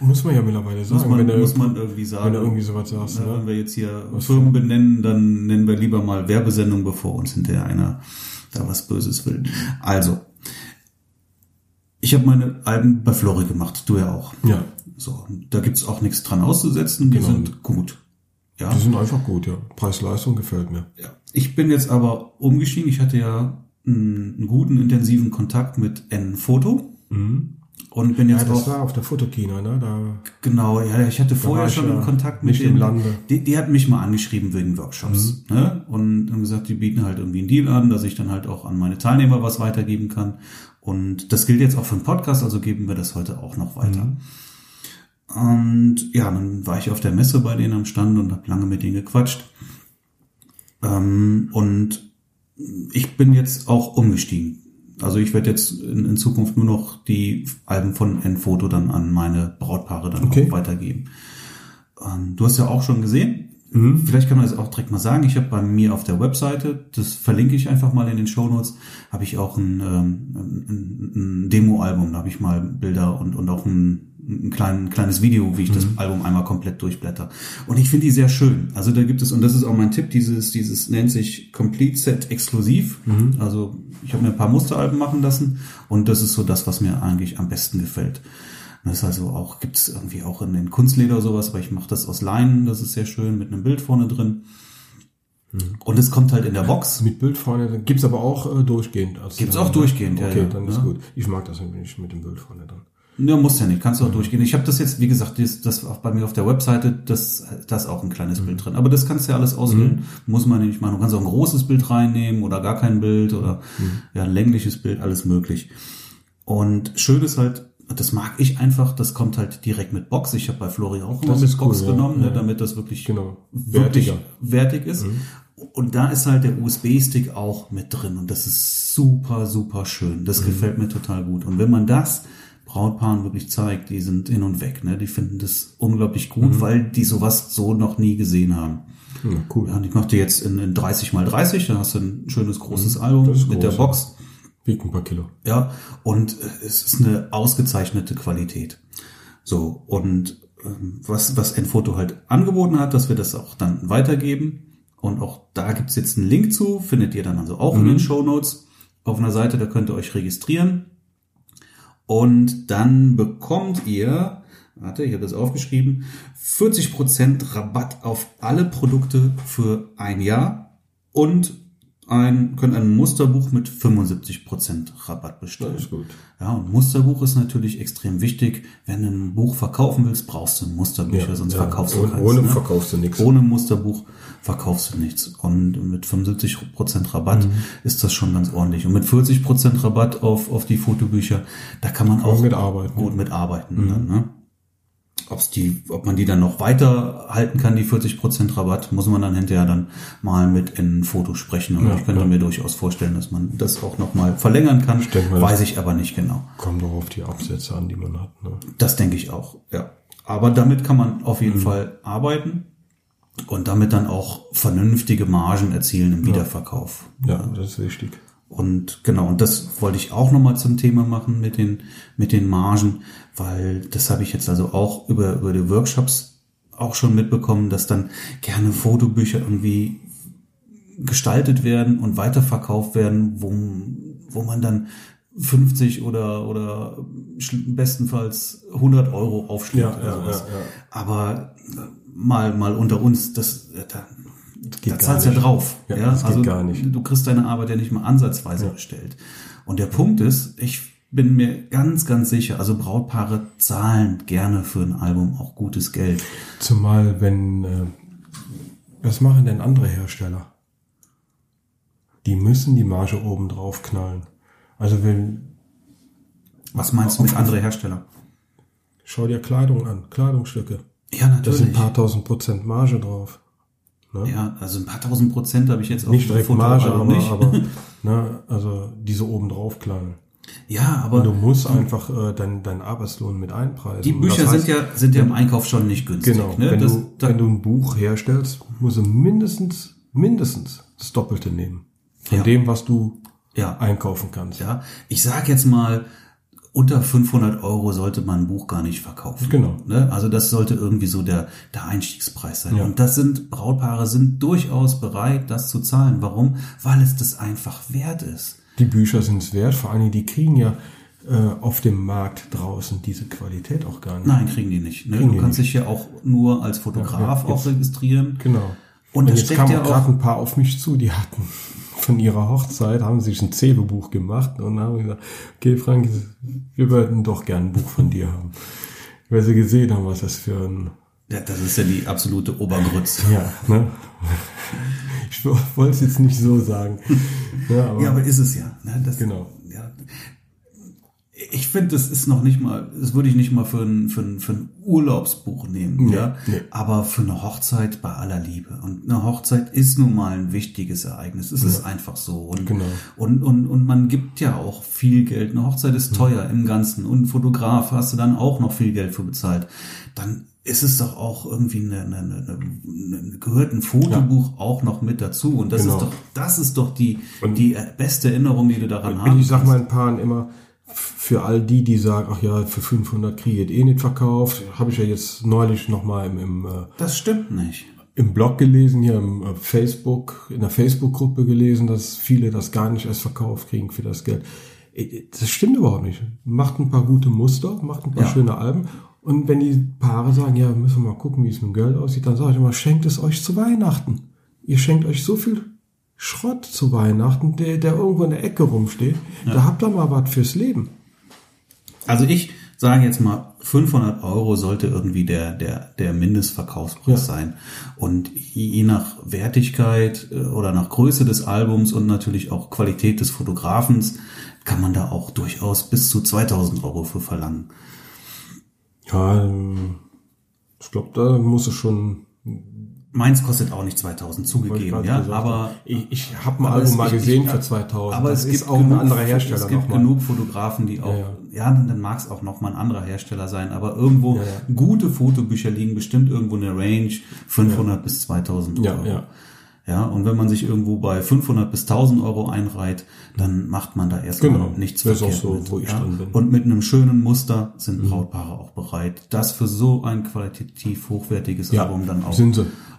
S1: Muss man ja mittlerweile sagen.
S2: Muss man,
S1: wenn
S2: muss man irgendwie sagen.
S1: wenn du irgendwie sowas sagst.
S2: Ja,
S1: Ne?
S2: Wenn wir jetzt hier Firmen benennen, dann nennen wir lieber mal Werbesendung, bevor uns hinterher einer da was Böses will. Also, ich habe meine Alben bei Flori gemacht, du ja auch.
S1: Ja,
S2: So, da gibt's auch nichts dran auszusetzen, die
S1: Genau.
S2: sind gut. Ja,
S1: die sind einfach gut, ja. Preis-Leistung gefällt mir.
S2: ja. Ich bin jetzt aber umgestiegen. Ich hatte ja einen, einen guten, intensiven Kontakt mit N-Foto und bin
S1: Ja,
S2: jetzt
S1: das
S2: auch
S1: war auf der Fotokina, ne? Da,
S2: Genau, ja, ich hatte vorher schon
S1: ja
S2: einen Kontakt mit
S1: im Lande.
S2: Die, die hat mich mal angeschrieben wegen Workshops.
S1: Mhm.
S2: Ne? Und haben gesagt, die bieten halt irgendwie einen Deal an, dass ich dann halt auch an meine Teilnehmer was weitergeben kann. Und das gilt jetzt auch für den Podcast, also geben wir das heute auch noch weiter.
S1: Mhm.
S2: Und ja, dann war ich auf der Messe bei denen am Stand und habe lange mit denen gequatscht. Ähm, und ich bin jetzt auch umgestiegen. Also ich werde jetzt in, in Zukunft nur noch die Alben von Enfoto dann an meine Brautpaare dann
S1: Okay.
S2: auch weitergeben. Ähm, du hast ja auch schon gesehen.
S1: Mhm.
S2: Vielleicht kann man das auch direkt mal sagen. Ich habe bei mir auf der Webseite, das verlinke ich einfach mal in den Shownotes, habe ich auch ein, ähm, ein, ein Demo-Album. Da habe ich mal Bilder und, und auch ein, ein klein, kleines Video, wie ich das Album einmal komplett durchblätter. Und ich finde die sehr schön. Also da gibt es, und das ist auch mein Tipp, dieses, dieses nennt sich Complete Set Exklusiv. Also ich habe mir ein paar Musteralben machen lassen und das ist so das, was mir eigentlich am besten gefällt. Das ist also auch, gibt's irgendwie auch in den Kunstleder sowas, aber ich mache das aus Leinen, das ist sehr schön, mit einem Bild vorne drin. Und es kommt halt in der Box.
S1: mit Bild vorne, dann gibt's aber auch äh, durchgehend. Also,
S2: Gibt's auch durchgehend, ja,
S1: Okay,
S2: ja,
S1: dann ist
S2: ja.
S1: gut. Ich mag das nicht mit dem Bild vorne dran.
S2: Ja, muss ja nicht, kannst du auch durchgehen. Ich habe das jetzt, wie gesagt, das, das auch bei mir auf der Webseite, das, das ist auch ein kleines Bild drin. Aber das kannst du ja alles auswählen. Muss man nicht machen. Du kannst auch ein großes Bild reinnehmen oder gar kein Bild oder ja, ein längliches Bild, alles möglich. Und schön ist halt, das mag ich einfach, das kommt halt direkt mit Box. Ich habe bei Flori auch immer mit Box
S1: cool, ja.
S2: genommen,
S1: Ja.
S2: ne, damit das wirklich
S1: Genau.
S2: wirklich
S1: Wertiger.
S2: wertig ist. Und da ist halt der USB-Stick auch mit drin und das ist super, super schön. Das gefällt mir total gut. Und wenn man das Brautpaaren wirklich zeigt, die sind hin und weg, ne? Die finden das unglaublich gut, weil die sowas so noch nie gesehen haben.
S1: Ja, cool.
S2: Ja, und ich mache die jetzt in, in 30 mal 30, dann hast du ein schönes großes Album
S1: Das ist
S2: mit
S1: groß,
S2: der Box.
S1: Wiegt ein paar Kilo.
S2: Ja, und äh, es ist eine ausgezeichnete Qualität. So, und ähm, was, was Enfoto halt angeboten hat, dass wir das auch dann weitergeben. Und auch da gibt's jetzt einen Link zu, findet ihr dann also auch in den Show Notes auf einer Seite, da könnt ihr euch registrieren. Und dann bekommt ihr warte, ich habe das aufgeschrieben, 40% Rabatt auf alle Produkte für ein Jahr und ein, können ein Musterbuch mit 75% Rabatt bestellen.
S1: Das ist gut.
S2: Ja, und Musterbuch ist natürlich extrem wichtig. Wenn du ein Buch verkaufen willst, brauchst du Musterbücher, sonst verkaufst du
S1: ohne,
S2: keins.
S1: ohne
S2: ne?
S1: verkaufst du nichts.
S2: Ohne Musterbuch verkaufst du nichts. Und mit 75% Rabatt
S1: Mhm.
S2: ist das schon ganz ordentlich. Und mit 40% Rabatt auf, auf die Fotobücher, da kann man auch
S1: mitarbeiten.
S2: gut mitarbeiten.
S1: Mhm.
S2: Ne? Ob's die, ob man die dann noch weiter halten kann, die 40% Rabatt, muss man dann hinterher dann mal mit in ein Foto sprechen. Und
S1: Ja,
S2: ich könnte
S1: ja.
S2: mir durchaus vorstellen, dass man das auch noch mal verlängern kann.
S1: denke mal,
S2: Weiß ich aber nicht genau.
S1: Kommt doch auf die Absätze an, die man hat. Ne?
S2: Das denke ich auch, ja. Aber damit kann man auf
S1: Mhm.
S2: jeden Fall arbeiten und damit dann auch vernünftige Margen erzielen im Wiederverkauf.
S1: Ja, das ist wichtig.
S2: Und genau, und das wollte ich auch nochmal zum Thema machen mit den, mit den Margen, weil das habe ich jetzt also auch über, über die Workshops auch schon mitbekommen, dass dann gerne Fotobücher irgendwie gestaltet werden und weiterverkauft werden, wo, wo man dann 50 oder, oder bestenfalls 100 Euro aufschlägt
S1: Ja,
S2: oder sowas.
S1: ja, ja.
S2: Aber äh, mal, mal unter uns, das, äh, da, da
S1: gar
S2: zahlst du ja drauf.
S1: Ja,
S2: Ja,
S1: das geht
S2: also
S1: gar nicht.
S2: du kriegst deine Arbeit ja nicht mal ansatzweise bestellt. Und der Punkt ist, ich bin mir ganz, ganz sicher, also Brautpaare zahlen gerne für ein Album auch gutes Geld.
S1: Zumal, wenn, äh, was machen denn andere Hersteller? Die müssen die Marge oben drauf knallen. Also wenn,
S2: Was meinst du mit andere Hersteller?
S1: schau dir Kleidung an, Kleidungsstücke.
S2: Ja,
S1: Da
S2: natürlich.
S1: sind ein paar tausend Prozent Marge drauf. Ne?
S2: ja, also ein paar tausend Prozent habe ich jetzt auf
S1: Nicht direkt
S2: Fotoalbum
S1: Marge, aber, aber ne, also diese oben drauf knallen.
S2: Ja,
S1: Und du
S2: aber
S1: musst einfach äh, dein, dein Arbeitslohn mit einpreisen.
S2: die Bücher
S1: das heißt-
S2: sind ja, sind ja im Einkauf schon nicht günstig.
S1: Genau,
S2: ne?
S1: wenn,
S2: das,
S1: du,
S2: da,
S1: wenn du ein Buch herstellst, musst du mindestens, mindestens das Doppelte nehmen. Von
S2: Ja.
S1: dem, was du
S2: ja,
S1: einkaufen kannst.
S2: ja, ich sag jetzt mal, unter 500 Euro sollte man ein Buch gar nicht verkaufen.
S1: Genau.
S2: Ne? Also das sollte irgendwie so der, der Einstiegspreis sein.
S1: Ja.
S2: Und das sind, Brautpaare sind durchaus bereit, das zu zahlen. Warum? Weil es das einfach wert ist.
S1: Die Bücher sind es wert, vor allem die kriegen ja äh, auf dem Markt draußen diese Qualität auch gar nicht.
S2: Nein, kriegen die nicht. Ne?
S1: Kriegen
S2: Du
S1: die
S2: kannst dich ja auch nur als Fotograf
S1: Ja, ja,
S2: auch registrieren.
S1: Genau.
S2: Und
S1: Und, jetzt kamen
S2: ja
S1: gerade ein paar auf mich zu, die hatten von ihrer Hochzeit, haben sich ein Zebebuch gemacht und haben gesagt, okay Frank, wir würden doch gern ein Buch von dir haben. Weil sie gesehen haben, was das für ein
S2: Ja, das ist ja die absolute Obergrütze.
S1: Ja, ne? Ich wollte es jetzt nicht so sagen. Ja, aber,
S2: Ja, aber ist es ja. Ne? Das,
S1: Genau.
S2: Ja. Ich finde, das ist noch nicht mal, das würde ich nicht mal für ein, für ein, für ein Urlaubsbuch nehmen,
S1: Nee,
S2: ja.
S1: nee.
S2: Aber für eine Hochzeit bei aller Liebe. Und eine Hochzeit ist nun mal ein wichtiges Ereignis. Es ist einfach so. Und,
S1: Genau.
S2: und, und, und man gibt ja auch viel Geld. Eine Hochzeit ist teuer im Ganzen. Und ein Fotograf hast du dann auch noch viel Geld für bezahlt. Dann ist es doch auch irgendwie eine, eine, eine, eine, gehört ein Fotobuch auch noch mit dazu. Und das
S1: Genau.
S2: ist doch, das ist doch die, die beste Erinnerung, die du daran
S1: Und ich sag
S2: kannst.
S1: meinen Paaren immer, für all die, die sagen, ach ja, für 500 kriege ich eh nicht verkauft, habe ich ja jetzt neulich nochmal im, im, äh,
S2: Das stimmt nicht.
S1: im Blog gelesen, hier im äh, Facebook, in der Facebook-Gruppe gelesen, dass viele das gar nicht erst verkauft kriegen für das Geld. Äh, Das stimmt überhaupt nicht. Macht ein paar gute Muster, macht ein paar
S2: Ja.
S1: schöne Alben. Und wenn die Paare sagen, ja, müssen wir mal gucken, wie es mit dem Geld aussieht, dann sage ich immer, schenkt es euch zu Weihnachten. Ihr schenkt euch so viel Schrott zu Weihnachten, der, der irgendwo in der Ecke rumsteht. Da habt ihr mal was fürs Leben.
S2: Also ich sage jetzt mal, 500 Euro sollte irgendwie der, der, der Mindestverkaufspreis
S1: Ja.
S2: sein. Und je nach Wertigkeit äh, oder nach Größe des Albums und natürlich auch Qualität des Fotografens kann man da auch durchaus bis zu 2000 Euro für verlangen.
S1: Ja, ähm, ich glaube, da muss es schon
S2: Meins kostet auch nicht 2000
S1: Wollte ich
S2: zugegeben, ja, aber
S1: ich, ich habe
S2: aber
S1: Album mal gesehen
S2: ich-
S1: für 2000.
S2: Aber
S1: das
S2: es gibt
S1: auch
S2: genug,
S1: ein anderer Hersteller
S2: Es gibt
S1: nochmal.
S2: genug Fotografen, die auch, ja, dann mag es auch noch mal ein anderer Hersteller sein, aber irgendwo
S1: Ja, ja.
S2: gute Fotobücher liegen bestimmt irgendwo in der Range 500 bis 2000 Euro.
S1: Ja, ja.
S2: Ja, und wenn man sich irgendwo bei 500 bis 1000 Euro einreiht, dann macht man da erstmal
S1: Genau.
S2: nichts
S1: Das ist auch
S2: verkehrt
S1: so,
S2: mit,
S1: wo ich
S2: ja?
S1: drin bin. Mhm.
S2: Und mit einem schönen Muster sind Brautpaare auch bereit, das für so ein qualitativ hochwertiges
S1: Ja,
S2: Album dann auch,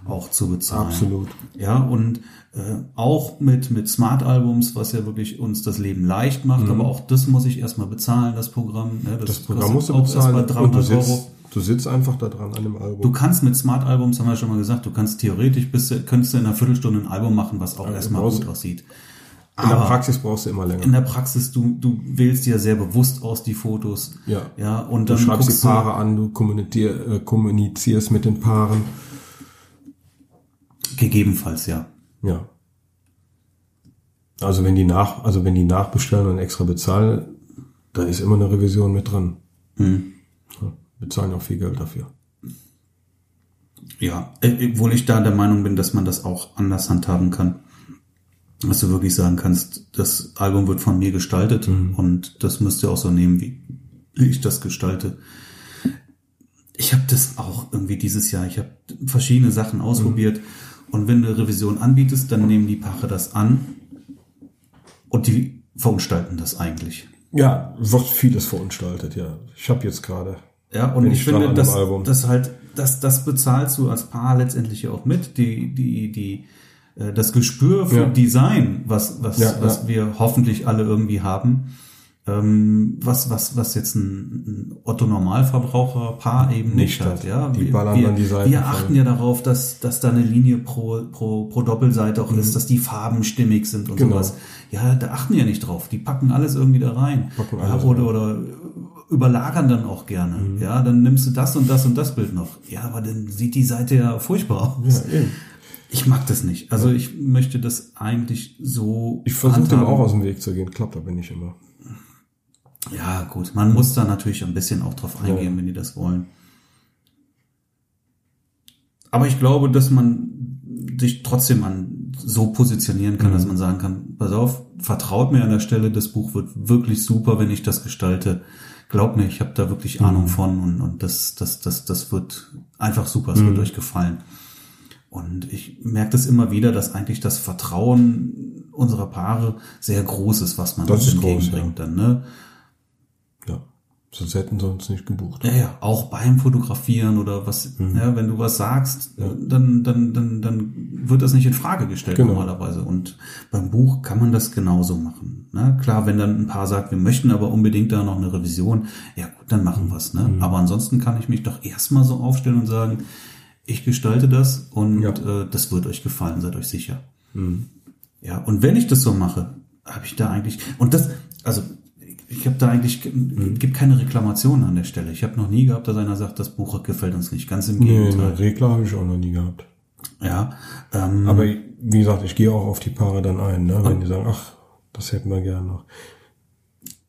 S2: auch zu bezahlen.
S1: Absolut.
S2: Ja, und äh, auch mit, mit Smart-Albums, was ja wirklich uns das Leben leicht macht, aber auch das muss ich erstmal bezahlen, das Programm. Ne?
S1: Mhm. Das Programm musst du bezahlen
S2: erstmal
S1: und du
S2: 300
S1: sitzt,
S2: Euro.
S1: Du sitzt einfach da dran an dem Album.
S2: Du kannst mit Smart Albums, haben wir schon mal gesagt, du kannst theoretisch bis, könntest du in einer Viertelstunde ein Album machen, was auch
S1: Ja,
S2: erstmal gut aussieht.
S1: in der
S2: Aber
S1: Praxis brauchst du immer länger.
S2: in der Praxis, du, du wählst dir sehr bewusst aus die Fotos.
S1: Ja.
S2: Ja, und
S1: du
S2: dann
S1: schreibst die
S2: guckst du-
S1: Paare an, du kommunizier, äh, kommunizierst mit den Paaren.
S2: Gegebenenfalls, ja.
S1: Ja. Also wenn die nach, also wenn die nachbestellen und extra bezahlen, da ist immer eine Revision mit drin.
S2: Hm.
S1: Bezahlen auch viel Geld dafür.
S2: Ja, äh, obwohl ich da der Meinung bin, dass man das auch anders handhaben kann. Dass du wirklich sagen kannst, das Album wird von mir gestaltet und das müsst ihr auch so nehmen, wie ich das gestalte. Ich habe das auch irgendwie dieses Jahr, ich habe verschiedene Sachen ausprobiert und wenn du eine Revision anbietest, dann nehmen die Paare das an und die verunstalten das eigentlich.
S1: Ja, wird vieles verunstaltet, ja. Ich habe jetzt gerade.
S2: Ja, und ich finde,
S1: dem
S2: das, halt, das, das bezahlst du als Paar letztendlich ja auch mit. Die, die, die, äh, das Gespür für
S1: Ja.
S2: Design, was, was,
S1: Ja,
S2: was
S1: ja.
S2: wir hoffentlich alle irgendwie haben, ähm, was, was, was jetzt ein, ein Otto Normalverbraucher Paar eben nicht,
S1: Nicht
S2: hat.
S1: hat.
S2: Ja,
S1: Die
S2: wir,
S1: ballern
S2: wir,
S1: dann die Seiten
S2: wir
S1: voll.
S2: achten ja darauf, dass, dass da eine Linie pro, pro, pro Doppelseite auch
S1: Mhm.
S2: ist, dass die Farben stimmig sind und
S1: Genau.
S2: sowas. Ja, da achten ja nicht drauf. Die packen alles irgendwie da rein.
S1: Packen alles
S2: oder,
S1: rein.
S2: oder überlagern dann auch gerne.
S1: Mhm.
S2: Ja, dann nimmst du das und das und das Bild noch. Ja, aber dann sieht die Seite ja furchtbar aus.
S1: Ja.
S2: Ich mag das nicht. Also ich möchte das eigentlich so.
S1: Ich versuche dem auch aus dem Weg zu gehen. Klappt aber nicht immer.
S2: Ja, gut. Man muss da natürlich ein bisschen auch drauf eingehen,
S1: Ja.
S2: wenn die das wollen. Aber ich glaube, dass man sich trotzdem an so positionieren kann,
S1: Mhm.
S2: dass man sagen kann, pass auf, vertraut mir an der Stelle, das Buch wird wirklich super, wenn ich das gestalte. Glaub mir, ich habe da wirklich
S1: Mhm.
S2: Ahnung von und, und das, das, das, das wird einfach super, es
S1: Mhm.
S2: wird euch gefallen. Und ich merke das immer wieder, dass eigentlich das Vertrauen unserer Paare sehr groß ist, was man
S1: Das
S2: uns
S1: ist groß,
S2: entgegenbringt dann, ne?
S1: Ja. Sonst hätten sie uns nicht gebucht.
S2: Ja, ja, auch beim Fotografieren oder was,
S1: Mhm.
S2: ja, wenn du was sagst, dann, dann, dann, dann wird das nicht in Frage gestellt
S1: Genau.
S2: normalerweise. Und beim Buch kann man das genauso machen. Ne? Klar, wenn dann ein Paar sagt, wir möchten aber unbedingt da noch eine Revision, ja gut, dann
S1: Mhm.
S2: machen wir's. Ne? Aber ansonsten kann ich mich doch erstmal so aufstellen und sagen, ich gestalte das und
S1: Ja.
S2: äh, das wird euch gefallen, seid euch sicher.
S1: Mhm.
S2: Ja, und wenn ich das so mache, habe ich da eigentlich und das, also ich habe da eigentlich
S1: Mhm.
S2: gibt keine Reklamation an der Stelle. Ich habe noch nie gehabt, dass einer sagt, das Buch gefällt uns nicht. Ganz im
S1: Nee,
S2: Gegenteil.
S1: eine Regler habe ich auch noch nie gehabt.
S2: Ja, ähm,
S1: Aber wie gesagt, ich gehe auch auf die Paare dann ein, ne? wenn die sagen, ach, das hätten wir gerne noch.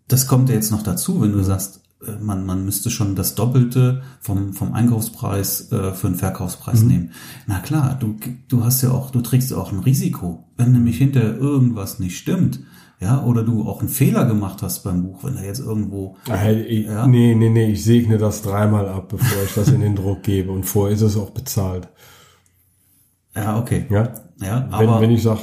S2: das kommt ja jetzt noch dazu, wenn du sagst, äh, man, man müsste schon das Doppelte vom, vom Einkaufspreis äh, für einen Verkaufspreis
S1: Mhm.
S2: nehmen. Na klar, du, du hast ja auch, du trägst ja auch ein Risiko. Wenn nämlich hinterher irgendwas nicht stimmt, ja, oder du auch einen Fehler gemacht hast beim Buch, wenn da jetzt irgendwo
S1: Hey, ich,
S2: Ja.
S1: Nee, nee, nee, ich segne das dreimal ab, bevor ich das in den Druck gebe. Und vorher ist es auch bezahlt.
S2: Ja, okay.
S1: Ja?
S2: Ja,
S1: Wenn,
S2: aber
S1: wenn ich sage,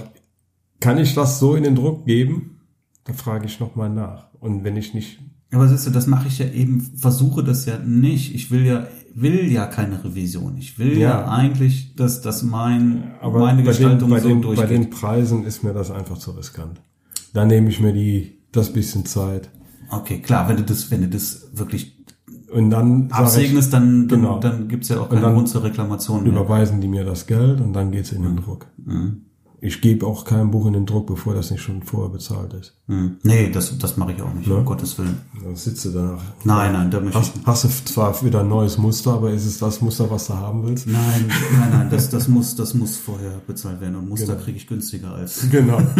S1: kann ich das so in den Druck geben, dann frage ich nochmal nach. Und wenn ich nicht,
S2: aber siehst du, das mache ich ja eben, versuche das ja nicht. Ich will ja will ja keine Revision. Ich will ja,
S1: Ja.
S2: eigentlich, dass dass mein
S1: aber
S2: meine
S1: bei, den,
S2: Gestaltung
S1: bei,
S2: so
S1: den, bei
S2: durchgeht.
S1: den Preisen ist mir das einfach zu riskant. Da nehme ich mir die, das bisschen Zeit.
S2: okay, klar, wenn du das wenn du das wirklich
S1: Und dann
S2: absegnest, dann dann,
S1: Genau.
S2: dann gibt's ja auch keinen
S1: dann
S2: Grund zur Reklamation
S1: ich,
S2: mehr.
S1: überweisen die mir das Geld und dann geht's in den Druck.
S2: Mhm.
S1: Ich gebe auch kein Buch in den Druck, bevor das nicht schon vorher bezahlt ist.
S2: Hm. Nee, das, das mache ich auch nicht,
S1: Ne?
S2: um Gottes Willen.
S1: Dann sitzt du danach.
S2: Nein, nein, da möchte ich.
S1: Hast, hast du zwar wieder ein neues Muster, aber ist es das Muster, was du haben willst?
S2: Nein, nein, nein, das, das muss, das muss vorher bezahlt werden und Muster
S1: Genau.
S2: kriege ich günstiger als.
S1: Genau.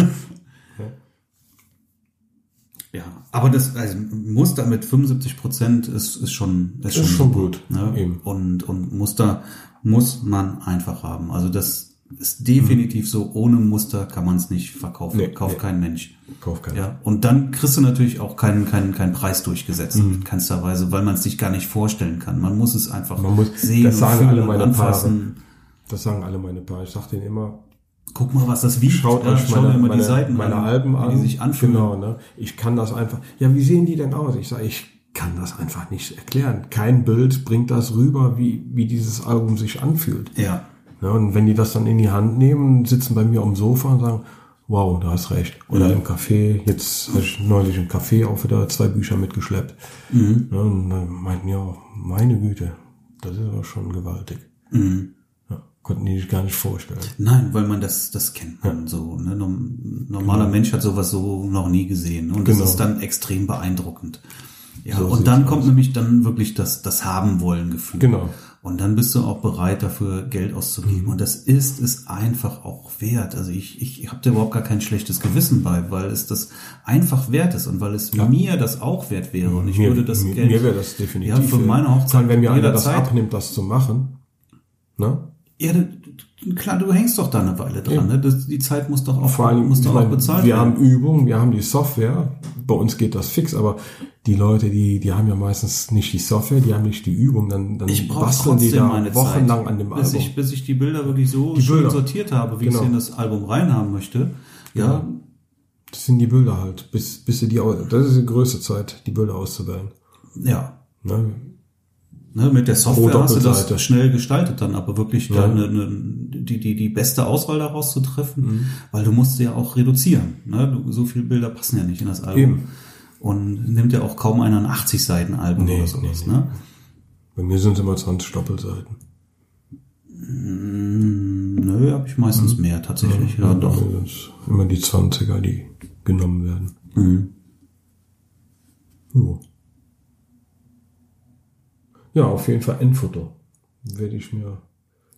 S2: Ja, aber das also Muster mit 75 Prozent ist, ist schon, ist schon,
S1: Ist schon gut,
S2: Ne?
S1: eben.
S2: Und, und Muster muss man einfach haben. Also das ist definitiv so. Ohne Muster kann man es nicht verkaufen.
S1: Nee,
S2: Kauft
S1: nee.
S2: kein Mensch.
S1: Kauf keinen.
S2: Ja, und dann kriegst du natürlich auch keinen, keinen, keinen Preis durchgesetzt,
S1: Mhm.
S2: in keinster Weise, weil man es sich gar nicht vorstellen kann. Man muss es einfach
S1: Man muss-
S2: sehen,
S1: das sagen
S2: fühlen
S1: alle
S2: und
S1: meine
S2: anfassen.
S1: Das sagen alle meine Paare. Ich sag denen immer,
S2: Guck mal, was das wiegt.
S1: schaut
S2: Ja,
S1: euch meine,
S2: dir mal
S1: meine,
S2: die Seiten
S1: meine
S2: an,
S1: Alben
S2: wie
S1: an.
S2: die sich anfühlen.
S1: Genau, ne? Ich kann das einfach. Ja, wie sehen die denn aus? Ich sage, ich kann das einfach nicht erklären. Kein Bild bringt das rüber, wie, wie dieses Album sich anfühlt.
S2: Ja,
S1: Ja, und wenn die das dann in die Hand nehmen, sitzen bei mir am Sofa und sagen, wow, du hast recht. Oder im Café, jetzt habe ich neulich im Café auch wieder zwei Bücher mitgeschleppt.
S2: Mhm.
S1: Ja, und dann meinten ja, meine Güte, Das ist aber schon gewaltig.
S2: Mhm.
S1: Ja, konnten die sich gar nicht vorstellen.
S2: Nein, weil man das, das kennt man so. Ne? Norm- Normaler Mensch hat sowas so noch nie gesehen. Und das
S1: Genau.
S2: ist dann extrem beeindruckend. Ja,
S1: So
S2: und dann
S1: aus.
S2: kommt nämlich dann wirklich das, das haben wollen Gefühl.
S1: Genau.
S2: Und dann bist du auch bereit, dafür Geld
S1: Mhm.
S2: auszugeben. Und das ist es einfach auch wert. Also ich, ich habe da überhaupt gar kein schlechtes Gewissen bei, weil es das einfach wert ist und weil es mir das auch wert wäre. Und ich
S1: mir,
S2: würde das
S1: mir,
S2: Geld.
S1: mir wäre das definitiv.
S2: Ja, für meine Hochzeit
S1: Vor allem, wenn mir einer das abnimmt, das zu machen. Ne?
S2: Ja, klar, du hängst doch da eine Weile dran. Ne? Das, die Zeit muss doch auch,
S1: Vor allem,
S2: muss
S1: ich
S2: doch auch
S1: meine,
S2: bezahlt
S1: wir
S2: werden.
S1: haben Übungen, wir haben die Software. Bei uns geht das fix, aber die Leute, die, die haben ja meistens nicht die Software, die haben nicht die Übung, dann, dann
S2: ich
S1: basteln die da wochenlang
S2: Zeit,
S1: an dem
S2: bis
S1: Album.
S2: ich, bis ich die Bilder wirklich so
S1: Die
S2: schön
S1: Bilder.
S2: sortiert habe, wie ich
S1: Genau.
S2: sie in das Album reinhaben möchte. Ja,
S1: Das sind die Bilder halt, bis, bis sie die, das ist die größte Zeit, die Bilder auszuwählen.
S2: ja.
S1: Ne?
S2: Ne, mit der Software hast du das schnell gestaltet dann, aber wirklich
S1: Ja.
S2: eine, eine, die, die, die beste Auswahl daraus zu treffen,
S1: Mhm.
S2: weil du musst ja auch reduzieren. Ne? So viele Bilder passen ja nicht in das Album.
S1: Eben.
S2: Und nimmt ja auch kaum einer ein 80 Seiten Album
S1: Nee,
S2: oder sowas.
S1: nee,
S2: Ne?
S1: Bei mir sind es immer 20 Doppelseiten.
S2: Mm, Nö, habe ich meistens mehr tatsächlich. Ja, doch.
S1: Das sind immer die 20er, die genommen werden.
S2: Mhm.
S1: Jo. Ja, auf jeden Fall Endfoto. Werde ich mir.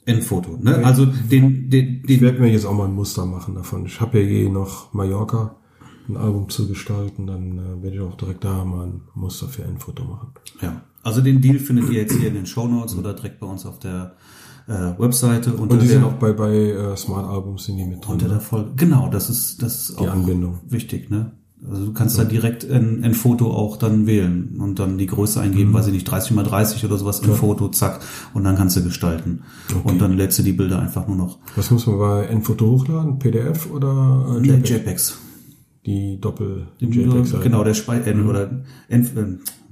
S2: Endfoto. Ne? Also den, den,
S1: Ich
S2: den
S1: werde mir jetzt auch mal ein Muster machen davon. Ich habe ja eh noch Mallorca ein Album zu gestalten, dann äh, werde ich auch direkt da mal ein Muster für Endfoto machen.
S2: Ja, also den Deal findet ihr jetzt hier in den Show Notes oder direkt bei uns auf der äh, Webseite unter
S1: Und die
S2: der,
S1: sind auch bei, bei äh, Smart Albums sind die mit drin.
S2: unter der Folge. Genau, das ist das ist
S1: Die
S2: auch
S1: Anbindung.
S2: wichtig, ne? Also du kannst da direkt ein, ein Foto auch dann wählen und dann die Größe
S1: Mhm.
S2: eingeben, weiß ich nicht, 30 mal 30 oder sowas, ein Foto, zack, und dann kannst du gestalten. Und dann lädst du die Bilder einfach nur noch.
S1: Was muss man bei Endfoto hochladen? PDF oder äh, JPEG?
S2: JPEGs.
S1: Die Doppel
S2: Nur-
S1: JPEG
S2: Genau, der Spei äh, oder Ent, äh,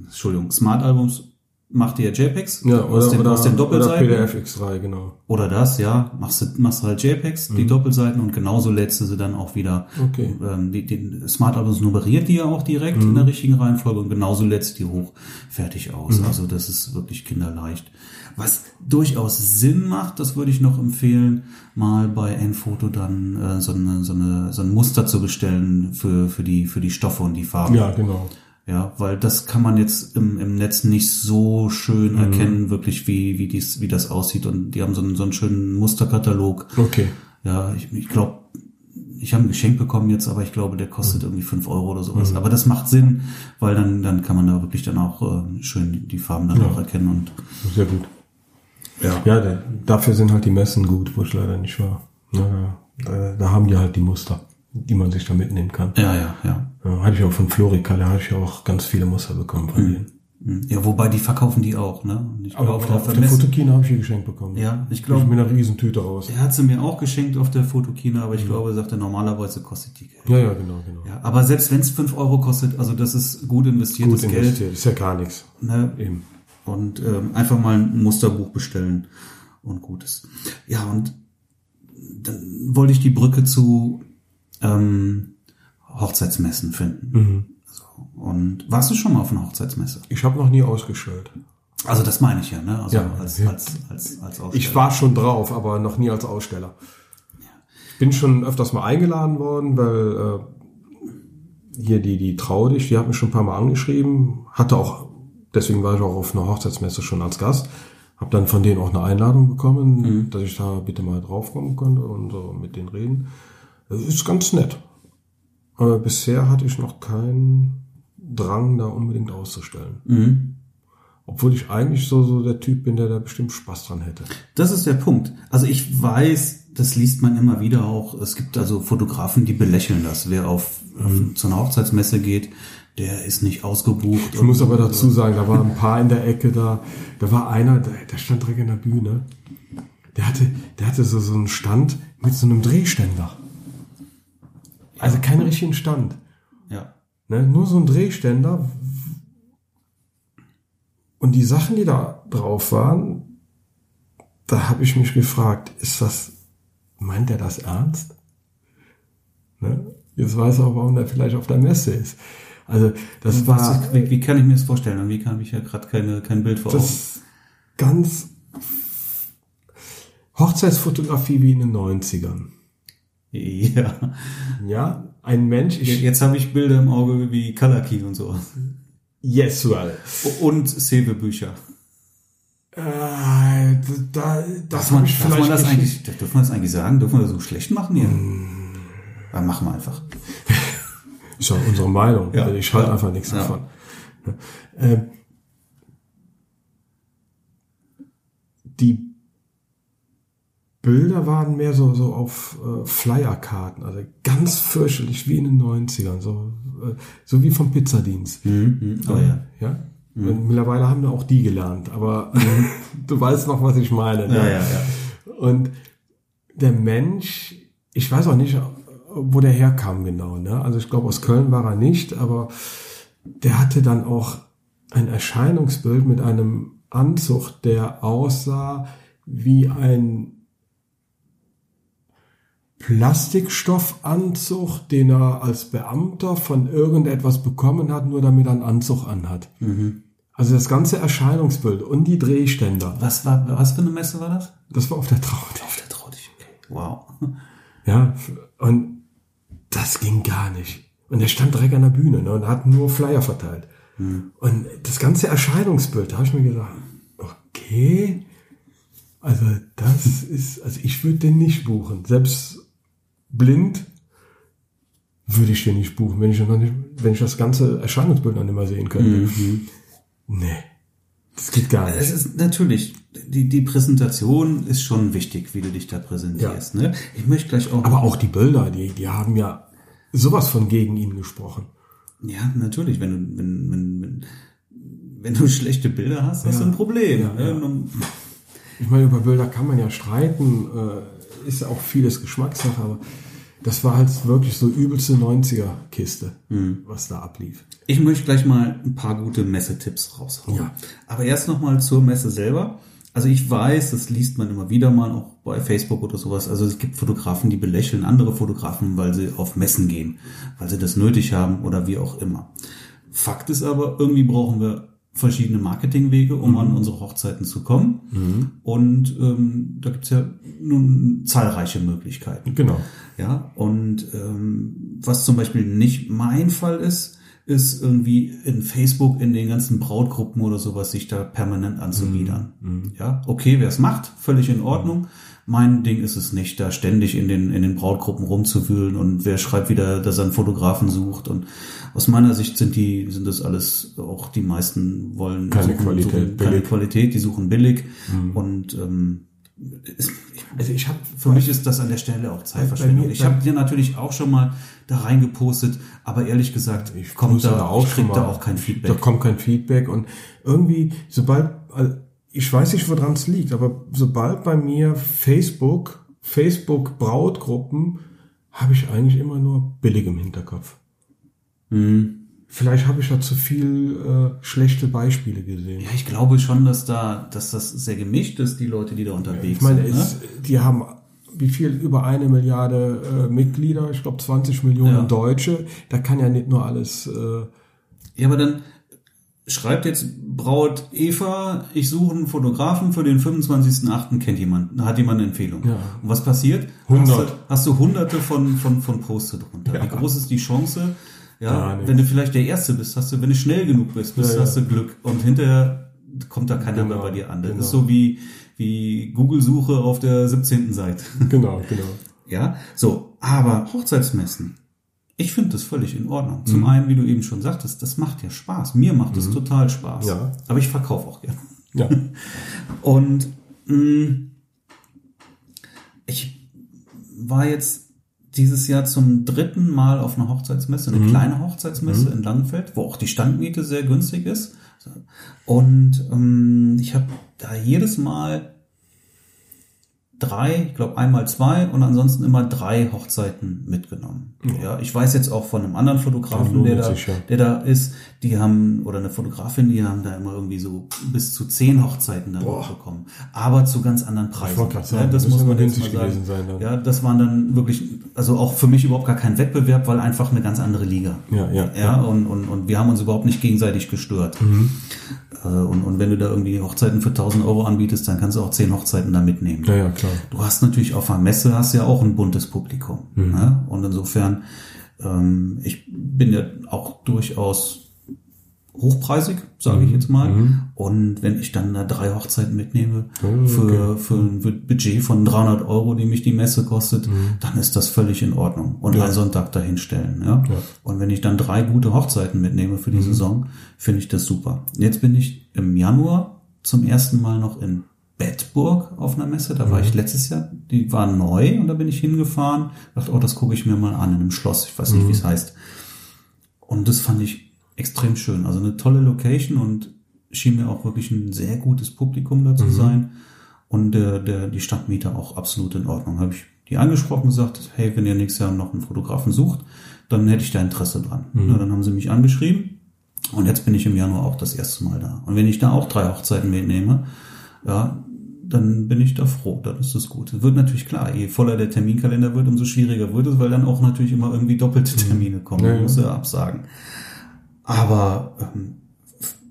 S2: Entschuldigung, Smart Albums macht dir JPEGs
S1: Ja,
S2: aus,
S1: oder,
S2: den,
S1: oder,
S2: aus den
S1: oder
S2: Doppelseiten.
S1: PDF X3, genau.
S2: Oder das, ja. Machst du, machst du halt JPEGs, die Doppelseiten und genauso lädst du sie dann auch wieder.
S1: Okay.
S2: Ähm, die, den Smart Albums nummeriert die ja auch direkt in der richtigen Reihenfolge und genauso lädst du die hoch fertig aus. Also das ist wirklich kinderleicht. Was durchaus Sinn macht, das würde ich noch empfehlen, mal bei Enfoto dann äh, so, eine, so, eine, so ein Muster zu bestellen für, für, die, für die Stoffe und die Farben.
S1: Ja, genau.
S2: Ja, weil das kann man jetzt im, im Netz nicht so schön erkennen, wirklich wie, wie, dies, wie das aussieht. Und die haben so einen, so einen schönen Musterkatalog.
S1: Okay.
S2: Ja, ich, ich glaube, ich habe ein Geschenk bekommen jetzt, aber ich glaube, der kostet irgendwie fünf Euro oder sowas. Aber das macht Sinn, weil dann, dann kann man da wirklich dann auch äh, schön die, die Farben dann auch erkennen. Und
S1: Sehr gut.
S2: ja.
S1: Ja, der, dafür sind halt die Messen gut, wo ich leider nicht war. Ja, da, da haben die halt die Muster, die man sich da mitnehmen kann.
S2: Ja, ja, ja.
S1: Ja, hatte ich auch von Florika, da hatte ich auch ganz viele Muster bekommen von denen.
S2: Hm. Ja, wobei die verkaufen die auch, ne? Ich
S1: Aber
S2: glaube,
S1: auf, der, auf der Fotokina habe ich die geschenkt bekommen.
S2: Ja, ich
S1: Ich
S2: glaube,
S1: mit einer Riesentüte aus.
S2: er hat sie mir auch geschenkt auf der Fotokina, aber ich glaube, er sagte, normalerweise kostet die Geld.
S1: Ja, ja, genau, genau.
S2: Ja, aber selbst wenn es fünf Euro kostet, also das ist gut investiertes
S1: Gut
S2: Geld.
S1: investiert, ist ja gar nichts.
S2: Ne?
S1: Eben.
S2: Und ähm, einfach mal ein Musterbuch bestellen und gutes. Ja, und dann wollte ich die Brücke zu ähm, Hochzeitsmessen finden. So, und warst du schon mal auf einer Hochzeitsmesse?
S1: Ich habe noch nie ausgestellt.
S2: Also das meine ich ja, ne? Also
S1: Ja,
S2: als,
S1: ja.
S2: als, als, als Aussteller.
S1: Ich war schon drauf, aber noch nie als Aussteller. Ich bin schon öfters mal eingeladen worden, weil äh, hier die, die Trau dich, die hat mich schon ein paar Mal angeschrieben, hatte auch, deswegen war ich auch auf einer Hochzeitsmesse schon als Gast, habe dann von denen auch eine Einladung bekommen, dass ich da bitte mal draufkommen konnte und so mit denen reden. Das ist ganz nett. Aber bisher hatte ich noch keinen Drang, da unbedingt auszustellen.
S2: Mhm.
S1: Obwohl ich eigentlich so, so der Typ bin, der da bestimmt Spaß dran hätte.
S2: Das ist der Punkt. Also ich weiß, das liest man immer wieder auch. Es gibt also Fotografen, die belächeln das. Wer auf, auf zu einer Hochzeitsmesse geht, der ist nicht ausgebucht.
S1: Ich muss aber dazu sagen, da waren ein paar in der Ecke da. Da war einer, der, der stand direkt in der Bühne. Der hatte, der hatte so, so einen Stand mit so einem Drehständer. Also keinen richtigen Stand.
S2: Ja.
S1: Ne? Nur so ein Drehständer. Und die Sachen, die da drauf waren, da habe ich mich gefragt, ist das, meint er das ernst? Ne? Jetzt weiß er auch, warum er vielleicht auf der Messe ist. Also das war,
S2: Was, wie, wie kann ich mir das vorstellen? Und wie kann ich ja gerade keine kein Bild vor Augen?
S1: das, ganz Hochzeitsfotografie wie in den 90ern.
S2: Ja.
S1: Ja, ein Mensch, ich,
S2: Jetzt habe ich Bilder im Auge wie Color Key und so.
S1: yes, well.
S2: Und Sewe-Bücher.
S1: Äh, da, das
S2: Darf man,
S1: ich
S2: darf man das eigentlich, dürfen wir das eigentlich sagen? Dürfen wir das so schlecht machen hier?
S1: Mm.
S2: Dann machen wir einfach.
S1: Ist ja unsere Meinung.
S2: Ja.
S1: Ich halte einfach nichts
S2: Ja.
S1: davon. Ähm, die Bilder waren mehr so, so auf äh, Flyerkarten, also ganz fürchterlich wie in den 90ern, so, äh, so wie vom Pizzadienst.
S2: Mhm. Oh ja.
S1: Ja? Und Mittlerweile haben wir auch die gelernt, aber du weißt noch, was ich meine. Ne?
S2: Ja, ja, ja.
S1: Und der Mensch, ich weiß auch nicht, wo der herkam genau. Ne? Also ich glaube, aus Köln war er nicht, aber der hatte dann auch ein Erscheinungsbild mit einem Anzug, der aussah wie ein Plastikstoffanzug, den er als Beamter von irgendetwas bekommen hat, nur damit er einen Anzug anhat. Also das ganze Erscheinungsbild und die Drehständer,
S2: Was war, was für eine Messe war das?
S1: das war auf der Traut.
S2: Auf der Traudig. Okay. Wow.
S1: Ja, und das ging gar nicht. Und er stand direkt an der Bühne ne, und hat nur Flyer verteilt. Und das ganze Erscheinungsbild, da habe ich mir gedacht, okay, also das ist, also ich würde den nicht buchen. Selbst blind würde ich den nicht buchen, wenn ich, nicht, wenn ich das ganze Erscheinungsbild noch nicht mal sehen könnte. Nee, das geht gar
S2: Es
S1: nicht.
S2: ist natürlich, die, die Präsentation ist schon wichtig, wie du dich da präsentierst. Ne? Ich möchte gleich auch.
S1: Aber auch die Bilder, die, die haben ja sowas von gegen ihn gesprochen.
S2: ja, natürlich, wenn du, wenn, wenn, wenn, wenn du schlechte Bilder hast, hast du ein Problem.
S1: Ja,
S2: ne?
S1: ja. Ich meine, über Bilder kann man ja streiten, äh, ist ja auch vieles Geschmackssache, aber das war halt wirklich so übelste 90er-Kiste, was da ablief.
S2: Ich möchte gleich mal ein paar gute Messetipps raushauen.
S1: Ja.
S2: Aber erst nochmal zur Messe selber. Also ich weiß, das liest man immer wieder mal, auch bei Facebook oder sowas. Also es gibt Fotografen, die belächeln andere Fotografen, weil sie auf Messen gehen, weil sie das nötig haben oder wie auch immer. Fakt ist aber, irgendwie brauchen wir verschiedene Marketingwege, um an unsere Hochzeiten zu kommen. Und ähm, da gibt's ja nun zahlreiche Möglichkeiten.
S1: Genau.
S2: Ja, und ähm, was zum Beispiel nicht mein Fall ist, ist irgendwie in Facebook in den ganzen Brautgruppen oder sowas sich da permanent anzubiedern. Ja, okay, wer es macht, völlig in Ordnung. Mein Ding ist es nicht, da ständig in den, in den Brautgruppen rumzuwühlen und wer schreibt wieder, dass er einen Fotografen sucht. Und aus meiner Sicht sind die, sind das alles, auch die meisten wollen
S1: Keine
S2: suchen,
S1: Qualität,
S2: suchen keine
S1: billig.
S2: Qualität, die suchen billig. Und ähm, es- ich,
S1: Also ich habe
S2: für mich ist das an der Stelle auch Zeitverschwendung. Ich habe dir natürlich auch schon mal da reingepostet, aber ehrlich gesagt,
S1: ich
S2: kommt
S1: poste
S2: da, ich krieg da auch kein
S1: Da
S2: Feedback.
S1: kommt kein Feedback und irgendwie, sobald, ich weiß nicht, woran es liegt, aber sobald bei mir Facebook, Facebook Brautgruppen, habe ich eigentlich immer nur billig im Hinterkopf.
S2: Hm.
S1: Vielleicht habe ich da zu viel äh, schlechte Beispiele gesehen.
S2: Ja, ich glaube schon, dass da, dass das sehr gemischt ist, die Leute, die da unterwegs
S1: Ich meine,
S2: sind. Ne?
S1: es, die haben wie viel? Über eine Milliarde äh, Mitglieder, ich glaube 20 Millionen
S2: Ja.
S1: Deutsche. Da kann ja nicht nur alles. Äh,
S2: Ja, aber dann schreibt jetzt Braut Eva, ich suche einen Fotografen für den 25.8. kennt jemand, hat jemand eine Empfehlung.
S1: Ja.
S2: Und was passiert?
S1: 100.
S2: Hast du, hast du hunderte von, von, von Posts drunter.
S1: Ja.
S2: Wie groß ist die Chance? Ja, wenn du vielleicht der Erste bist, hast du, wenn du schnell genug bist, bist
S1: ja.
S2: hast du Glück. Und hinterher kommt da keiner
S1: Genau,
S2: mehr bei dir an. Das
S1: genau.
S2: ist so wie, wie Google-Suche auf der 17. Seite.
S1: genau, genau.
S2: Ja, so, aber Hochzeitsmessen, ich finde das völlig in Ordnung. Zum mhm. einen, wie du eben schon sagtest, das macht ja Spaß. Mir macht es mhm. total Spaß.
S1: Ja.
S2: Aber ich verkaufe auch gerne.
S1: Ja.
S2: Und mh, ich war jetzt dieses Jahr zum dritten Mal auf einer Hochzeitsmesse, eine mhm. kleine Hochzeitsmesse mhm. in Langenfeld, wo auch die Standmiete sehr günstig ist. Und ähm, ich habe da jedes Mal drei, ich glaube einmal zwei und ansonsten immer drei Hochzeiten mitgenommen. Ja, ich weiß jetzt auch von einem anderen Fotografen, der da,
S1: sich, ja.
S2: der da ist, die haben, oder eine Fotografin, die haben da immer irgendwie so bis zu zehn Hochzeiten dann
S1: Boah.
S2: bekommen. Aber zu ganz anderen Preisen. ja, das muss man jetzt mal sagen.
S1: sein dann.
S2: Ja, das waren dann wirklich, also auch für mich überhaupt gar kein Wettbewerb, weil einfach eine ganz andere Liga.
S1: Ja, ja,
S2: Ja, und, und, und wir haben uns überhaupt nicht gegenseitig gestört.
S1: Mhm.
S2: Äh, Und, und wenn du da irgendwie Hochzeiten für 1000 Euro anbietest, dann kannst du auch zehn Hochzeiten da mitnehmen.
S1: Ja, ja, klar.
S2: Du hast natürlich auf einer Messe hast ja auch ein buntes Publikum.
S1: Mhm.
S2: Ne? Und insofern, ähm, ich bin ja auch durchaus hochpreisig, sage
S1: Mhm.
S2: ich jetzt mal. Und wenn ich dann da drei Hochzeiten mitnehme
S1: Mhm,
S2: für, für ein Budget von 300 Euro, die mich die Messe kostet,
S1: Mhm.
S2: dann ist das völlig in Ordnung. Und einen Sonntag dahinstellen. Ja?
S1: Ja.
S2: Und wenn ich dann drei gute Hochzeiten mitnehme für die
S1: Mhm.
S2: Saison, finde ich das super. Jetzt bin ich im Januar zum ersten Mal noch in Bedburg auf einer Messe. Da war
S1: Mhm.
S2: ich letztes Jahr, die war neu und da bin ich hingefahren. Dachte, oh, das gucke ich mir mal an in einem Schloss. Ich weiß nicht, wie
S1: Mhm.
S2: es heißt. Und das fand ich extrem schön. Also eine tolle Location und schien mir auch wirklich ein sehr gutes Publikum da
S1: Mhm.
S2: zu sein. Und der, der, die Stadtmieter auch absolut in Ordnung. Habe ich die angesprochen gesagt, hey, wenn ihr nächstes Jahr noch einen Fotografen sucht, dann hätte ich da Interesse dran. Na, dann haben sie mich angeschrieben und jetzt bin ich im Januar auch das erste Mal da. Und wenn ich da auch drei Hochzeiten mitnehme, ja, dann bin ich da froh, dann ist es gut. Wird natürlich klar, je voller der Terminkalender wird, umso schwieriger wird es, weil dann auch natürlich immer irgendwie doppelte Termine kommen.
S1: Ja, ja.
S2: muss ja absagen. Aber ähm,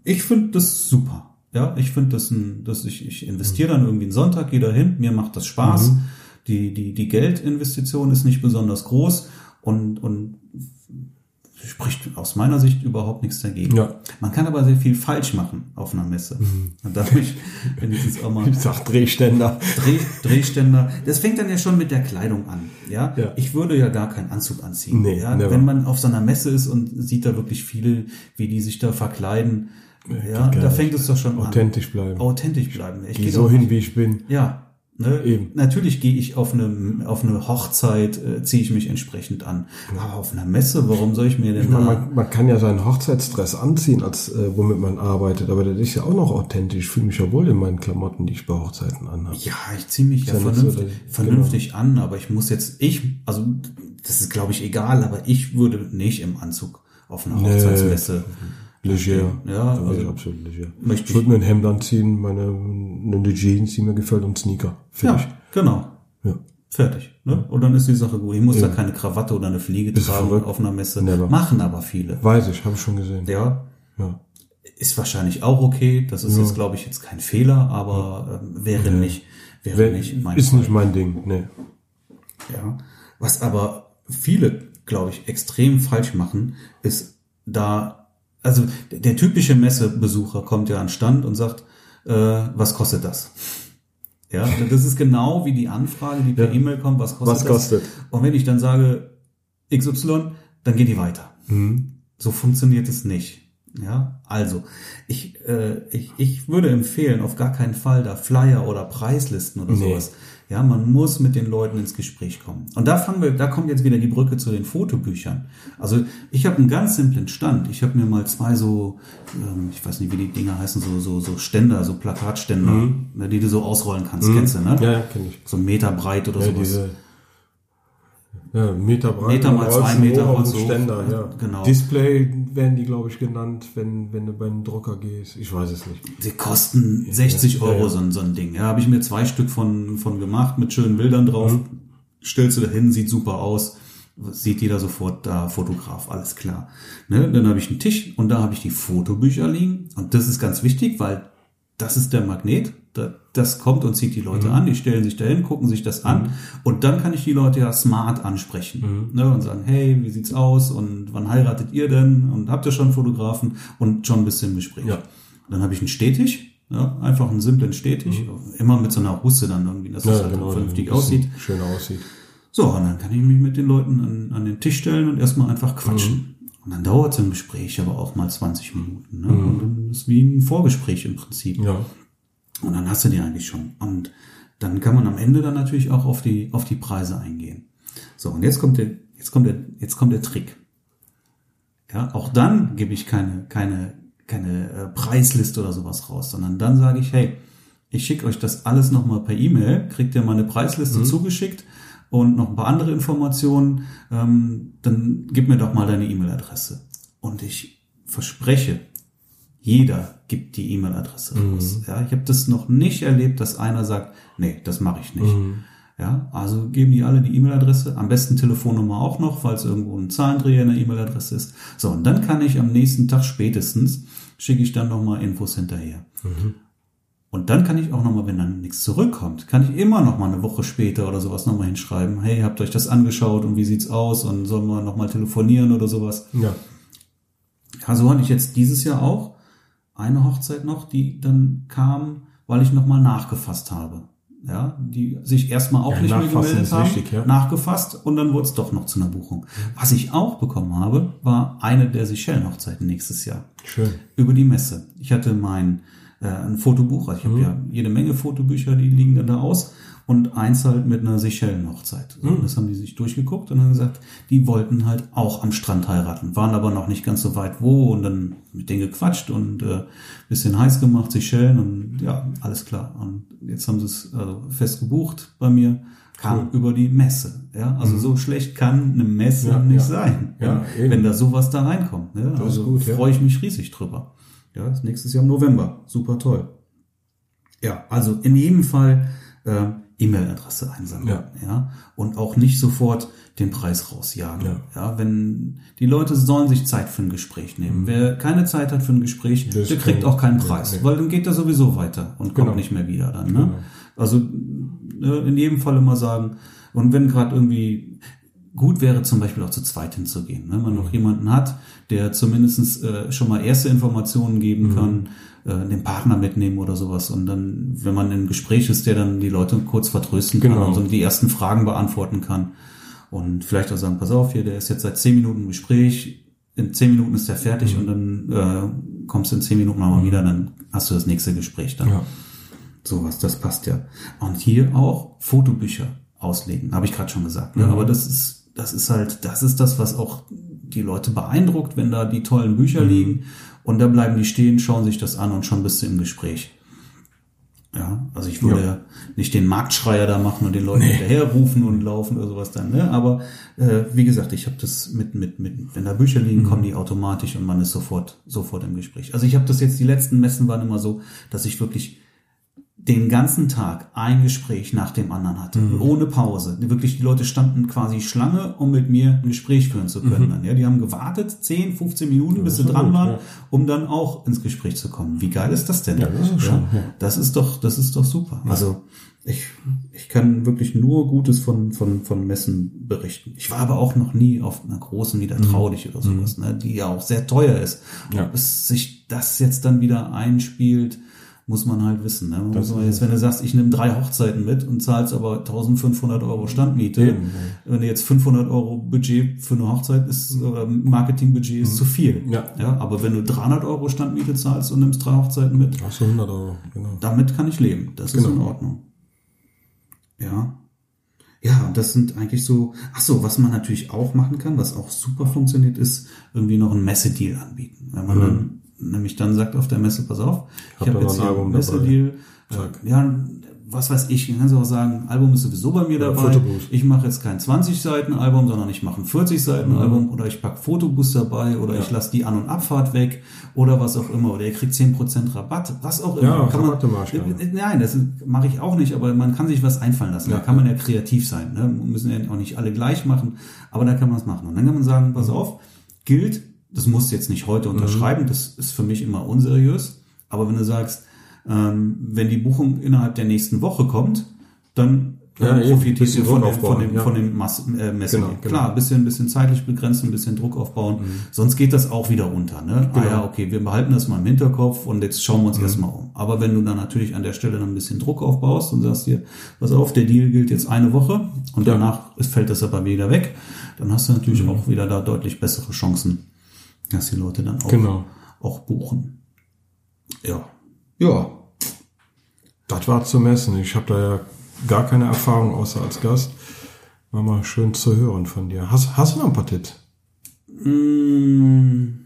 S2: ich finde das super. Ja, ich finde das ein, dass ich, ich investiere dann irgendwie einen Sonntag, gehe da hin, mir macht das Spaß.
S1: Mhm.
S2: Die, die, die Geldinvestition ist nicht besonders groß und, und spricht aus meiner Sicht überhaupt nichts dagegen.
S1: Ja.
S2: Man kann aber sehr viel falsch machen auf einer Messe. Und da habe ich, wenn ich jetzt auch mal
S1: Ich sag Drehständer.
S2: Dreh, Drehständer. Das fängt dann ja schon mit der Kleidung an. Ja?
S1: Ja.
S2: Ich würde ja gar keinen Anzug anziehen.
S1: Nee,
S2: ja?
S1: never.
S2: Wenn man auf so einer Messe ist und sieht da wirklich viele, wie die sich da verkleiden, ja, da fängt es doch schon
S1: Authentisch
S2: an.
S1: bleiben.
S2: Authentisch bleiben. Ich
S1: Geh
S2: gehe
S1: so hin, wie ich bin.
S2: Ja. Ne?
S1: Eben.
S2: Natürlich gehe ich auf eine, auf eine Hochzeit, äh, ziehe ich mich entsprechend an. Aber auf einer Messe, warum soll ich mir denn
S1: Man,
S2: da...
S1: man, man kann ja seinen Hochzeitsdress anziehen, als äh, womit man arbeitet, aber das ist ja auch noch authentisch. Ich fühle mich ja wohl in meinen Klamotten, die ich bei Hochzeiten anhabe.
S2: Ja, ich ziehe mich ja
S1: ja nicht so,
S2: vernünftig,
S1: dass-
S2: vernünftig an, aber ich muss jetzt, ich, also das ist glaube ich egal, aber ich würde nicht im Anzug auf einer
S1: Nee. Leger.
S2: Ja, also
S1: ich absolut leger.
S2: möchte
S1: Ich würde mir ein Hemd anziehen, meine eine Jeans, die mir gefällt und Sneaker. Fertig.
S2: Ja, genau.
S1: Ja.
S2: Fertig. Ne? Und dann ist die Sache gut. Ich muss da keine Krawatte oder eine Fliege
S1: Bist du
S2: tragen
S1: verrückt?
S2: auf einer Messe.
S1: Never.
S2: Machen aber viele.
S1: Weiß ich, habe ich schon gesehen.
S2: Ja,
S1: Ja.
S2: ist wahrscheinlich auch okay. Das ist jetzt, glaube ich, jetzt kein Fehler, aber ähm, wäre nicht, wäre
S1: Wer-
S2: nicht mein
S1: ist
S2: Fall.
S1: nicht mein Ding. Nee.
S2: Ja. Was aber viele, glaube ich, extrem falsch machen, ist da, also der, typische Messebesucher kommt ja an Stand und sagt, äh, was kostet das? Ja, das ist genau wie die Anfrage, die per
S1: Ja.
S2: E-Mail kommt, was kostet
S1: Was
S2: das?
S1: kostet?
S2: Und wenn ich dann sage XY, dann geht die weiter.
S1: Mhm.
S2: So funktioniert es nicht. Ja, also ich, äh, ich, ich würde empfehlen, auf gar keinen Fall da Flyer oder Preislisten oder
S1: Nee.
S2: sowas. Ja, man muss mit den Leuten ins Gespräch kommen. Und da fangen wir, da kommt jetzt wieder die Brücke zu den Fotobüchern. Also ich habe einen ganz simplen Stand. Ich habe mir mal zwei so, ähm, ich weiß nicht, wie die Dinger heißen, so so so Ständer, so Plakatständer, ne, die du so ausrollen kannst. Kennst du, ne?
S1: Mhm. Ja, kenne ich.
S2: So einen Meter breit oder
S1: Ja,
S2: sowas.
S1: diese ja, Meter breit.
S2: Meter mal zwei Meter
S1: hoch
S2: so.
S1: Ständer, ja.
S2: Genau.
S1: Display werden die, glaube ich, genannt, wenn, wenn du beim Drucker gehst. Ich weiß es nicht.
S2: Sie kosten 60
S1: ja,
S2: Euro
S1: ja.
S2: So, ein, so ein Ding. Ja, habe ich mir zwei Stück von, von gemacht mit schönen Bildern drauf. Stellst du da hin, sieht super aus. Sieht jeder sofort da, Fotograf, alles klar. Ne? Dann habe ich einen Tisch und da habe ich die Fotobücher liegen. Und das ist ganz wichtig, weil das ist der Magnet. Da- Das kommt und zieht die Leute an, die stellen sich dahin, gucken sich das an und dann kann ich die Leute ja smart ansprechen ne, und sagen, hey, wie sieht's aus und wann heiratet ihr denn und habt ihr schon Fotografen und schon ein bisschen Gespräch.
S1: Ja.
S2: Dann habe ich einen Stetig, ja, einfach einen simplen Stetig, immer mit so einer Husse dann irgendwie, dass es halt vernünftig
S1: ein bisschen
S2: aussieht.
S1: Schöner aussieht.
S2: So, und dann kann ich mich mit den Leuten an, an den Tisch stellen und erstmal einfach quatschen. Und dann dauert so ein Gespräch aber auch mal 20 Minuten. Ne? Und dann ist wie ein Vorgespräch im Prinzip.
S1: Ja.
S2: Und dann hast du die eigentlich schon. Und dann kann man am Ende dann natürlich auch auf die, auf die Preise eingehen. So, und jetzt kommt der, jetzt kommt der, jetzt kommt der Trick. Ja, auch dann gebe ich keine, keine, keine äh, Preisliste oder sowas raus, sondern dann sage ich, hey, ich schicke euch das alles nochmal per E-Mail, kriegt ihr mal eine Preisliste
S1: Mhm.
S2: zugeschickt und noch ein paar andere Informationen, ähm, dann gib mir doch mal deine E-Mail-Adresse. Und ich verspreche, jeder gibt die E-Mail-Adresse
S1: Mhm.
S2: raus. Ja, ich habe das noch nicht erlebt, dass einer sagt, nee, das mache ich nicht.
S1: Mhm.
S2: Ja, also geben die alle die E-Mail-Adresse, am besten Telefonnummer auch noch, falls irgendwo ein Zahlendreher in der E-Mail-Adresse ist. So, und dann kann ich am nächsten Tag spätestens, schicke ich dann nochmal Infos hinterher. Und dann kann ich auch nochmal, wenn dann nichts zurückkommt, kann ich immer nochmal eine Woche später oder sowas nochmal hinschreiben. Hey, habt euch das angeschaut und wie sieht's aus und sollen wir nochmal telefonieren oder sowas.
S1: Ja.
S2: Ja, so hatte ich jetzt dieses Jahr auch eine Hochzeit noch, die dann kam, weil ich nochmal nachgefasst habe. Ja, die sich erstmal auch
S1: Ja,
S2: nicht mehr gemeldet haben,
S1: wichtig, ja.
S2: nachgefasst und dann wurde es doch noch zu einer Buchung. Was ich auch bekommen habe, war eine der Seychellen-Hochzeiten nächstes Jahr
S1: Schön.
S2: über die Messe. Ich hatte mein äh, ein Fotobuch, also ich
S1: Mhm.
S2: habe ja jede Menge Fotobücher, die liegen dann da aus und eins halt mit einer Seychellen-Hochzeit.
S1: Mhm.
S2: Das haben die sich durchgeguckt und haben gesagt, die wollten halt auch am Strand heiraten, waren aber noch nicht ganz so weit wo und dann mit denen gequatscht und äh, bisschen heiß gemacht, Seychellen und ja, alles klar. Und jetzt haben sie es also fest gebucht bei mir, kam
S1: Cool.
S2: über die Messe. Ja, also so schlecht kann eine Messe
S1: Ja,
S2: nicht
S1: ja.
S2: sein,
S1: Ja,
S2: wenn, wenn da sowas da reinkommt. Ne? Also freue ich mich riesig drüber. Ja, ist nächstes Jahr im November. Super toll. Ja, also in jedem Fall äh, E-Mail-Adresse einsammeln.
S1: Ja.
S2: ja. Und auch nicht sofort den Preis rausjagen.
S1: Ja.
S2: Ja. wenn die Leute sollen sich Zeit für ein Gespräch nehmen. Wer keine Zeit hat für ein Gespräch,
S1: Das
S2: der kriegt auch keinen Preis,
S1: nee.
S2: weil dann geht er sowieso weiter und kommt
S1: Genau.
S2: nicht mehr wieder dann. Ne?
S1: Genau.
S2: Also äh, in jedem Fall immer sagen, und wenn gerade irgendwie gut wäre, zum Beispiel auch zu zweit hinzugehen. Ne? Man noch jemanden hat, der zumindest äh, schon mal erste Informationen geben kann, äh, den Partner mitnehmen oder sowas. Und dann, wenn man im Gespräch ist, der dann die Leute kurz vertrösten kann
S1: Genau.
S2: und so die ersten Fragen beantworten kann. Und vielleicht auch sagen, pass auf, hier, der ist jetzt seit zehn Minuten im Gespräch, in zehn Minuten ist der fertig und dann äh, kommst du in zehn Minuten nochmal wieder, dann hast du das nächste Gespräch dann.
S1: Ja.
S2: Sowas, das passt ja. Und hier auch Fotobücher auslegen, habe ich gerade schon gesagt. Ne?
S1: Mhm.
S2: Aber das ist, das ist halt, das ist das, was auch die Leute beeindruckt, wenn da die tollen Bücher
S1: Mhm.
S2: liegen und da bleiben die stehen, schauen sich das an und schon bist du im Gespräch. Ja, also ich würde
S1: Ja.
S2: ja. nicht den Marktschreier da machen und den Leuten hinterherrufen und laufen oder sowas dann, ne? Aber äh, wie gesagt, ich habe das mit, mit, mit, wenn da Bücher liegen, kommen die automatisch und man ist sofort, sofort im Gespräch. Also ich habe das jetzt, die letzten Messen waren immer so, dass ich wirklich den ganzen Tag ein Gespräch nach dem anderen hatte, ohne Pause. Wirklich, die Leute standen quasi Schlange, um mit mir ein Gespräch führen zu können. Dann, ja, die haben gewartet, 10, 15 Minuten, bis
S1: das
S2: sie dran
S1: gut,
S2: waren,
S1: ja.
S2: um dann auch ins Gespräch zu kommen. Wie geil ist das denn?
S1: Ja, das ist schon, ja.
S2: Das ist doch, das ist doch super. Also ich, ich kann wirklich nur Gutes von, von, von Messen berichten. Ich war aber auch noch nie auf einer großen wieder traurig oder sowas, ne, die ja auch sehr teuer ist.
S1: Mhm. Ja.
S2: Ob es sich das jetzt dann wieder einspielt, muss man halt wissen. Ne?
S1: Das ist
S2: jetzt, wenn du sagst, ich nehme drei Hochzeiten mit und zahlst aber 1500 Euro Standmiete,
S1: Eben,
S2: wenn du jetzt 500 Euro Budget für eine Hochzeit ist, oder Marketingbudget ist zu viel.
S1: Mhm. Ja.
S2: ja. Aber wenn du 300 Euro Standmiete zahlst und nimmst drei Hochzeiten mit,
S1: Ach so, 100 Euro, genau.
S2: damit kann ich leben. Das ist
S1: Genau.
S2: in Ordnung. Ja. Ja, und das sind eigentlich so, ach so, was man natürlich auch machen kann, was auch super funktioniert, ist irgendwie noch einen Messedeal anbieten. Wenn man dann nämlich dann sagt auf der Messe, pass auf, ich
S1: Hab
S2: habe
S1: da
S2: jetzt
S1: ein
S2: hier einen Messedeal. Äh, ja, was weiß ich, dann kannst du auch sagen, Album ist sowieso bei mir dabei.
S1: Fotobooth.
S2: Ich mache jetzt kein 20 Seiten Album, sondern ich mache ein 40 Seiten
S1: Mhm.
S2: Album oder ich pack Fotobus dabei oder ich lasse die An- und Abfahrt weg oder was auch immer oder ihr kriegt 10% Rabatt, was auch immer.
S1: Ja,
S2: kann man,
S1: Rabatte ich gerne.
S2: Nein, das mache ich auch nicht, aber man kann sich was einfallen lassen.
S1: Ja.
S2: Da kann man ja kreativ sein. Ne? Müssen ja auch nicht alle gleich machen, aber da kann man es machen. Und dann kann man sagen, pass auf, gilt, das musst du jetzt nicht heute
S1: Mhm.
S2: unterschreiben, das ist für mich immer unseriös, aber wenn du sagst, ähm, wenn die Buchung innerhalb der nächsten Woche kommt, dann
S1: Ja, eben,
S2: profitierst du von dem, von dem,
S1: ja.
S2: von dem Mass äh, Messen.
S1: Genau, genau.
S2: Klar, ein bisschen, bisschen zeitlich begrenzt, ein bisschen Druck aufbauen,
S1: Mhm.
S2: sonst geht das auch wieder unter. Ne? Ah
S1: Genau.
S2: ja, okay, wir behalten das mal im Hinterkopf und jetzt schauen wir
S1: Mhm.
S2: uns erstmal um. Aber wenn du dann natürlich an der Stelle dann ein bisschen Druck aufbaust und sagst dir, pass auf, der Deal gilt jetzt eine Woche und
S1: Ja.
S2: danach fällt das aber wieder weg, dann hast du natürlich
S1: Mhm.
S2: auch wieder da deutlich bessere Chancen, dass die Leute dann auch,
S1: Genau.
S2: auch buchen. Ja. Ja.
S1: Das war zu messen. Ich habe da ja gar keine Erfahrung außer als Gast. War mal schön zu hören von dir. Hast, hast du noch ein paar Tipps?
S2: Mm.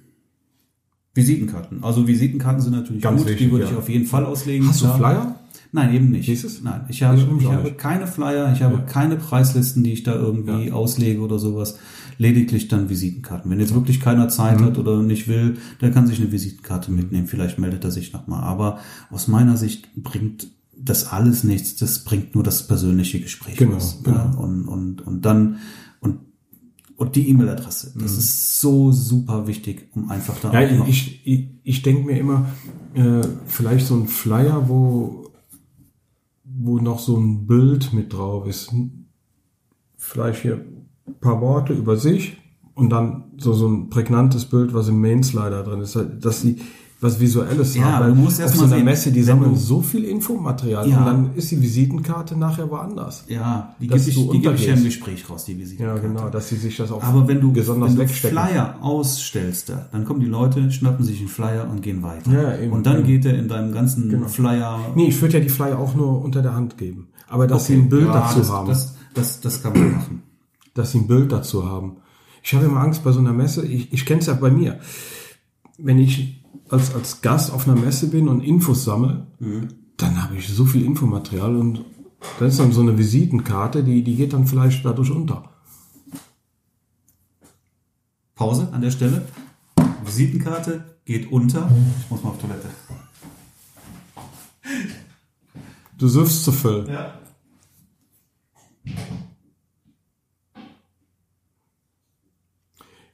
S2: Visitenkarten. Also Visitenkarten sind natürlich
S1: Ganz
S2: gut,
S1: wichtig,
S2: die würde
S1: ja.
S2: ich auf jeden Fall auslegen.
S1: Hast du
S2: klar.
S1: Flyer?
S2: Nein, eben nicht.
S1: Du's?
S2: Nein, ich habe,
S1: Ich
S2: ich habe keine Flyer, ich habe keine Preislisten, die ich da irgendwie auslege oder sowas. Lediglich dann Visitenkarten. Wenn jetzt wirklich keiner
S1: Mhm.
S2: Zeit hat oder nicht will, der kann sich eine Visitenkarte mitnehmen. Vielleicht meldet er sich nochmal. Aber aus meiner Sicht bringt das alles nichts. Das bringt nur das persönliche Gespräch
S1: Genau,
S2: was.
S1: genau.
S2: Ja, und, und, und dann, und, und die E-Mail-Adresse. Das ist so super wichtig, um einfach da
S1: Mhm. Ja, ich, ich, ich denke mir immer, äh, vielleicht so ein Flyer, wo, wo noch so ein Bild mit drauf ist. Vielleicht hier paar Worte über sich und dann so, so ein prägnantes Bild, was im Main-Slider drin ist, dass sie was Visuelles
S2: Ja,
S1: haben.
S2: aber du musst erst
S1: auf
S2: mal
S1: so einer
S2: sehen,
S1: Messe, die sammeln so viel Infomaterial
S2: Ja.
S1: und dann ist die Visitenkarte nachher woanders.
S2: Ja, die gebe ich, die gebe ich ja im. Gespräch raus, die
S1: Ja,
S2: Visitenkarte.
S1: genau, dass sie sich das auch
S2: Aber wenn du,
S1: besonders
S2: wenn du. Flyer ausstellst, da, dann kommen die Leute, schnappen sich einen Flyer und gehen weiter.
S1: Ja, eben,
S2: und dann
S1: eben.
S2: geht er in deinem ganzen
S1: Genau.
S2: Flyer.
S1: Nee, ich würde ja die Flyer auch nur unter der Hand geben. Aber dass
S2: Okay,
S1: sie ein Bild
S2: ja,
S1: dazu
S2: das,
S1: haben.
S2: Das, das, das kann man machen.
S1: Dass sie ein Bild dazu haben. Ich habe immer Angst bei so einer Messe, ich, ich kenne es ja bei mir. Wenn ich als, als Gast auf einer Messe bin und Infos sammle, dann habe ich so viel Infomaterial und dann ist dann so eine Visitenkarte, die, die geht dann vielleicht dadurch unter.
S2: Pause an der Stelle. Visitenkarte geht unter. Ich muss mal auf Toilette.
S1: Du süffst zu viel.
S2: Ja.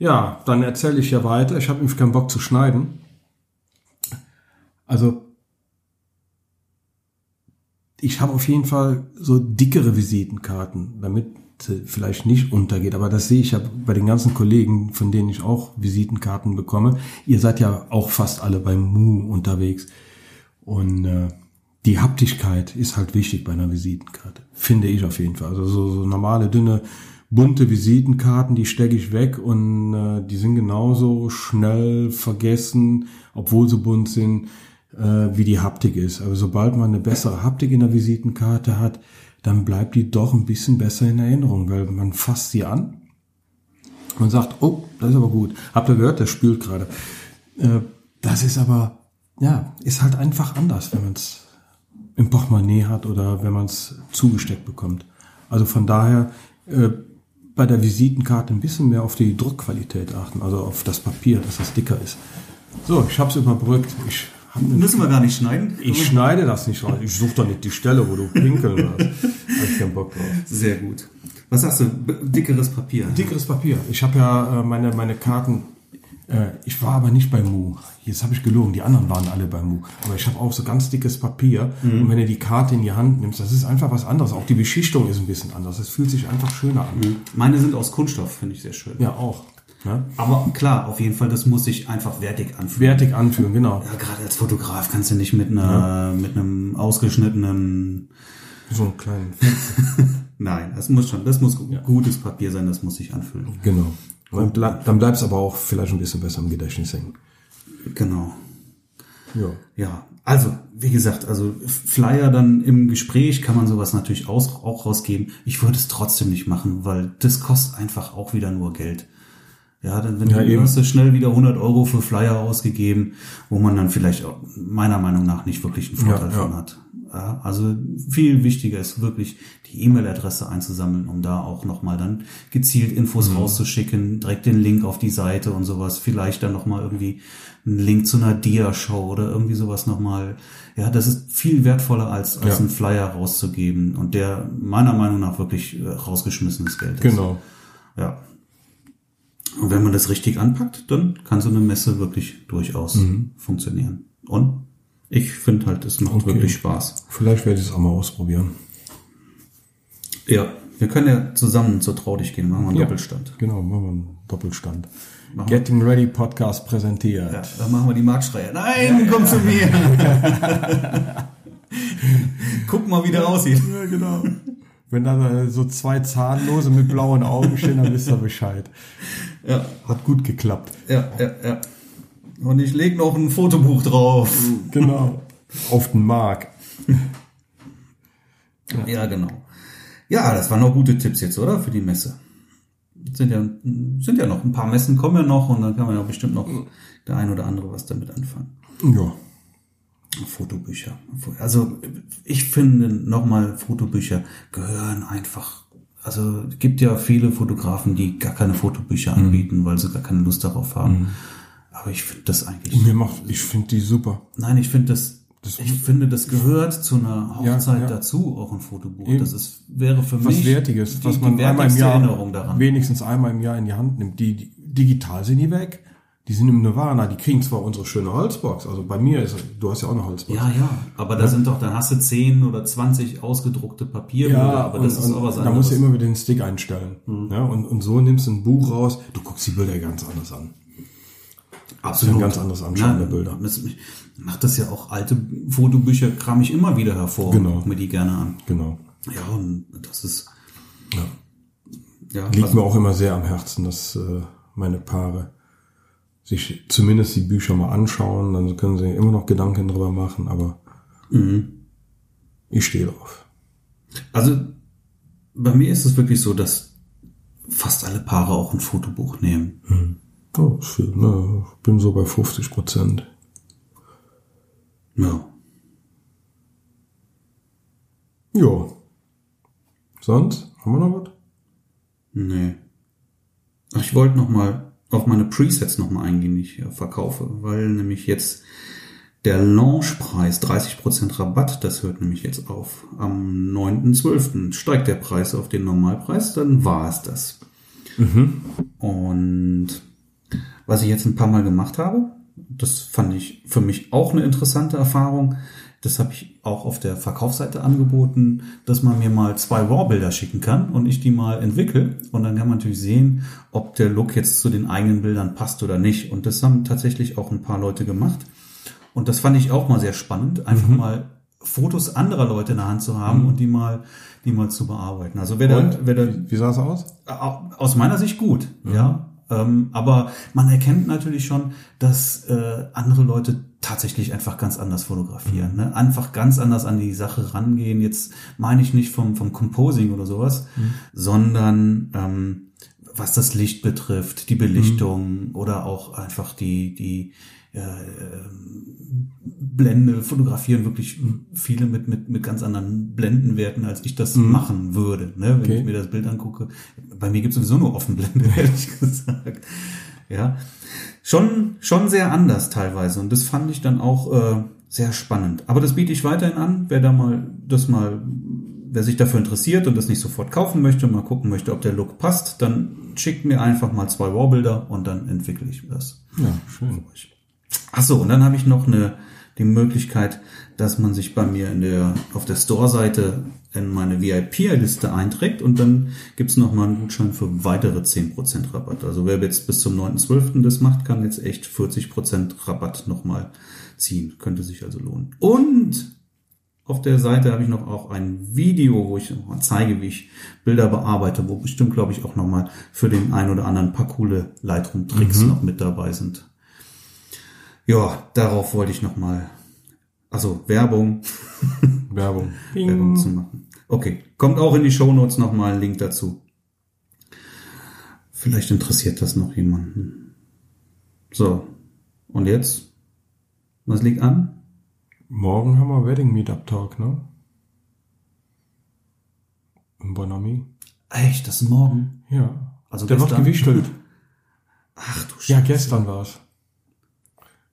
S1: Ja, dann erzähle ich ja weiter. Ich habe nämlich keinen Bock zu schneiden. Also, ich habe auf jeden Fall so dickere Visitenkarten, damit vielleicht nicht untergeht. Aber das sehe ich ja bei den ganzen Kollegen, von denen ich auch Visitenkarten bekomme. Ihr seid ja auch fast alle beim Mu unterwegs. Und äh, die Haptigkeit ist halt wichtig bei einer Visitenkarte. Finde ich auf jeden Fall. Also so, so normale, dünne, bunte Visitenkarten, die stecke ich weg und äh, die sind genauso schnell vergessen, obwohl sie bunt sind, äh, wie die Haptik ist. Aber sobald man eine bessere Haptik in der Visitenkarte hat, dann bleibt die doch ein bisschen besser in Erinnerung, weil man fasst sie an und sagt, oh, das ist aber gut. Habt ihr gehört, der spült gerade. Äh, das ist aber, ja, ist halt einfach anders, wenn man es im Portemonnaie hat oder wenn man es zugesteckt bekommt. Also von daher äh, bei der Visitenkarte ein bisschen mehr auf die Druckqualität achten, also auf das Papier, dass das dicker ist. So, ich habe es überbrückt. Ich,
S2: Müssen wir gar nicht schneiden.
S1: ich schneide das nicht raus. Ich suche doch nicht die Stelle, wo du pinkeln hast. Hab ich keinen Bock drauf.
S2: Sehr gut. Was sagst du? Dickeres Papier.
S1: Dickeres Papier. Ich habe ja äh, meine, meine Karten. Äh, ich war aber nicht bei Mu. Jetzt habe ich gelogen. Die anderen waren alle bei Mu. Aber ich habe auch so ganz dickes Papier. Und wenn du die Karte in die Hand nimmst, das ist einfach was anderes. Auch die Beschichtung ist ein bisschen anders. Es fühlt sich einfach schöner an.
S2: Meine sind aus Kunststoff, finde ich sehr schön.
S1: Ja, auch. Ne?
S2: Aber klar, auf jeden Fall, das muss sich einfach wertig anfühlen.
S1: Wertig anfühlen, genau.
S2: Ja, gerade als Fotograf kannst du nicht mit einer, mit einem ausgeschnittenen,
S1: So einen kleinen.
S2: nein, das muss schon, das muss gutes Papier sein, das muss sich anfühlen.
S1: Genau. Und dann bleibst aber auch vielleicht ein bisschen besser im Gedächtnis hängen.
S2: Genau.
S1: Ja.
S2: Ja, also, wie gesagt, also Flyer dann im Gespräch kann man sowas natürlich auch rausgeben. Ich würde es trotzdem nicht machen, weil das kostet einfach auch wieder nur Geld. Ja, dann wenn
S1: Ja,
S2: du hast du schnell wieder 100 Euro für Flyer ausgegeben, wo man dann vielleicht auch, meiner Meinung nach nicht wirklich einen Vorteil
S1: Ja, ja.
S2: von hat. Ja, also viel wichtiger ist wirklich die E-Mail-Adresse einzusammeln, um da auch nochmal dann gezielt Infos
S1: Mhm.
S2: rauszuschicken, direkt den Link auf die Seite und sowas, vielleicht dann nochmal irgendwie einen Link zu einer Dia-Show oder irgendwie sowas nochmal. Ja, das ist viel wertvoller als, als
S1: Ja.
S2: einen Flyer rauszugeben und der meiner Meinung nach wirklich äh, rausgeschmissenes Geld ist.
S1: Genau.
S2: Ja. Und wenn man das richtig anpackt, dann kann so eine Messe wirklich durchaus funktionieren. Und ich finde halt, es macht.
S1: Okay.
S2: wirklich Spaß.
S1: Vielleicht werde ich es auch mal ausprobieren.
S2: Ja, wir können ja zusammen zur Traudig gehen, machen wir einen
S1: Ja.
S2: Doppelstand.
S1: Genau, machen wir einen Doppelstand.
S2: Machen wir.
S1: Getting Ready Podcast präsentiert.
S2: Ja, dann machen wir die Marktschreier. Nein, komm zu mir. Guck mal, wie der aussieht.
S1: Ja, genau. Wenn da so zwei Zahnlose mit blauen Augen stehen, dann wisst ihr Bescheid.
S2: Ja,
S1: Hat gut geklappt.
S2: ja, ja, ja. Und ich leg noch ein Fotobuch drauf.
S1: Genau. Auf den Mark.
S2: Ja, genau. Ja, das waren noch gute Tipps jetzt, oder? Für die Messe. sind ja, sind ja noch ein paar Messen kommen ja noch und dann kann man ja bestimmt noch der ein oder andere was damit anfangen.
S1: Ja.
S2: Fotobücher. Also ich finde nochmal, Fotobücher gehören einfach. Also es gibt ja viele Fotografen, die gar keine Fotobücher anbieten, weil sie gar keine Lust darauf haben. Aber ich finde das eigentlich.
S1: Mir macht, ich finde die super.
S2: Nein, ich finde das.
S1: Das-
S2: ich finde, das gehört zu einer Hochzeit
S1: ja.
S2: dazu, auch ein Fotobuch.
S1: Eben.
S2: Das ist, wäre für
S1: Was
S2: mich
S1: Wertiges,
S2: die,
S1: was man einmal im Jahr,
S2: Erinnerung daran.
S1: wenigstens einmal im Jahr in die Hand nimmt. Die, die digital sind die weg. Die sind im Nirvana. Die kriegen zwar unsere schöne Holzbox. Also bei mir ist, du hast ja auch eine Holzbox.
S2: Ja, ja, aber da sind doch, dann hast du 10 oder 20 ausgedruckte Papierbilder, aber das
S1: und,
S2: ist auch was anderes.
S1: da musst du immer wieder den Stick einstellen. Ja, und, und so nimmst du ein Buch raus, du guckst die Bilder ganz anders an.
S2: Absolut.
S1: ein ganz anderes Anschauen der Bilder.
S2: Das, ich mach das ja auch alte Fotobücher, kram ich immer wieder hervor
S1: Genau.
S2: und mir die gerne an.
S1: Genau.
S2: Ja, und das ist,
S1: Ja.
S2: ja,
S1: Liegt
S2: also,
S1: mir auch immer sehr am Herzen, dass äh, meine Paare sich zumindest die Bücher mal anschauen, dann können sie immer noch Gedanken drüber machen, aber
S2: Mhm.
S1: ich stehe drauf.
S2: also bei mir ist es wirklich so, dass fast alle Paare auch ein Fotobuch nehmen.
S1: Oh, viel, ne? Ich bin so bei 50 Prozent.
S2: Ja.
S1: Ja. Sonst? Haben wir noch was?
S2: Nee. Ach, Ich wollte noch mal auf meine Presets noch mal eingehen, die ich hier verkaufe, weil nämlich jetzt der Launchpreis 30% Rabatt, das hört nämlich jetzt auf. Am 9.12. steigt der Preis auf den Normalpreis, dann war es das. Und was ich jetzt ein paar Mal gemacht habe, das fand ich für mich auch eine interessante Erfahrung. Das habe ich auch auf der Verkaufsseite angeboten, dass man mir mal zwei RAW-Bilder schicken kann und ich die mal entwickle. Und dann kann man natürlich sehen, ob der Look jetzt zu den eigenen Bildern passt oder nicht. Und das haben tatsächlich auch ein paar Leute gemacht. Und das fand ich auch mal sehr spannend, einfach mal Fotos anderer Leute in der Hand zu haben und die mal, die mal zu bearbeiten. Also wer da, wer da
S1: Wie sah es aus?
S2: aus meiner Sicht gut, ja. Ähm, aber man erkennt natürlich schon, dass äh, andere Leute tatsächlich einfach ganz anders fotografieren, ne? einfach ganz anders an die Sache rangehen. Jetzt meine ich nicht vom vom Composing oder sowas, sondern ähm, was das Licht betrifft, die Belichtung oder auch einfach die die äh, Blende fotografieren wirklich viele mit, mit, mit ganz anderen Blendenwerten, als ich das machen würde. Ne? Wenn
S1: Okay.
S2: ich mir das Bild angucke. Bei mir gibt es sowieso nur Offenblende, ehrlich gesagt. Ja. Schon, schon sehr anders teilweise. Und das fand ich dann auch äh, sehr spannend. Aber das biete ich weiterhin an, wer da mal das mal, wer sich dafür interessiert und das nicht sofort kaufen möchte, mal gucken möchte, ob der Look passt, dann schickt mir einfach mal zwei RAW-Bilder und dann entwickle ich das.
S1: Ja, schön.
S2: Ach so, und dann habe ich noch eine die Möglichkeit, dass man sich bei mir in der auf der Store-Seite in meine VIP-Liste einträgt und dann gibt's noch mal einen Gutschein für weitere 10% Rabatt. Also wer jetzt bis zum 9.12. das macht, kann jetzt echt 40% Rabatt nochmal ziehen. Könnte sich also lohnen. Und auf der Seite habe ich noch auch ein Video, wo ich zeige, wie ich Bilder bearbeite, wo bestimmt, glaube ich, auch nochmal für den ein oder anderen paar coole Lightroom-Tricks noch mit dabei sind. Ja, darauf wollte ich nochmal, also Werbung,
S1: Werbung.
S2: Werbung zu machen. Okay, kommt auch in die Shownotes nochmal ein Link dazu. Vielleicht interessiert das noch jemanden. So, und jetzt? Was liegt an?
S1: Morgen haben wir Wedding Meetup Talk, ne? In Bonami.
S2: Echt, das ist morgen?
S1: Ja.
S2: Also
S1: Der wird
S2: gestern?
S1: gewichtelt.
S2: Ach du
S1: Ja,
S2: Scheiße.
S1: gestern war's.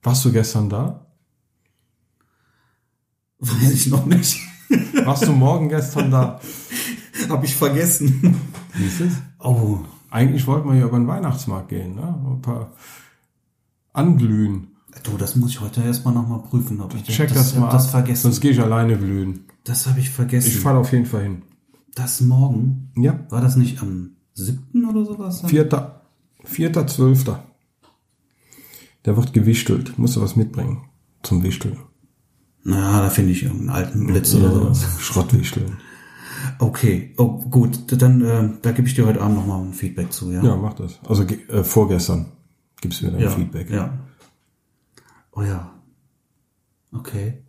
S1: Warst du gestern da?
S2: Weiß ich noch nicht.
S1: Warst du morgen gestern da?
S2: Hab ich vergessen.
S1: Siehst es?
S2: Oh,
S1: Eigentlich wollten wir ja über den Weihnachtsmarkt gehen, ne? Ein paar anglühen.
S2: du, das muss ich heute erstmal nochmal prüfen, ob ich
S1: Check das,
S2: hab
S1: mal
S2: das vergessen.
S1: Sonst gehe ich alleine glühen.
S2: Das habe ich vergessen.
S1: Ich falle auf jeden Fall hin.
S2: das morgen?
S1: Ja.
S2: War das nicht am 7. oder sowas?
S1: Vierter, vierter, zwölfter. Der wird gewichtelt. Musst du was mitbringen zum Wichteln.
S2: Na, da finde ich irgendeinen alten Blitz oder sowas.
S1: Schrottwichteln.
S2: Okay, oh, gut, dann äh, da gebe ich dir heute Abend nochmal ein Feedback zu, ja?
S1: Ja, mach das. Also äh, vorgestern gibst du mir dein
S2: ja,
S1: Feedback.
S2: Ja. Oh ja. Okay.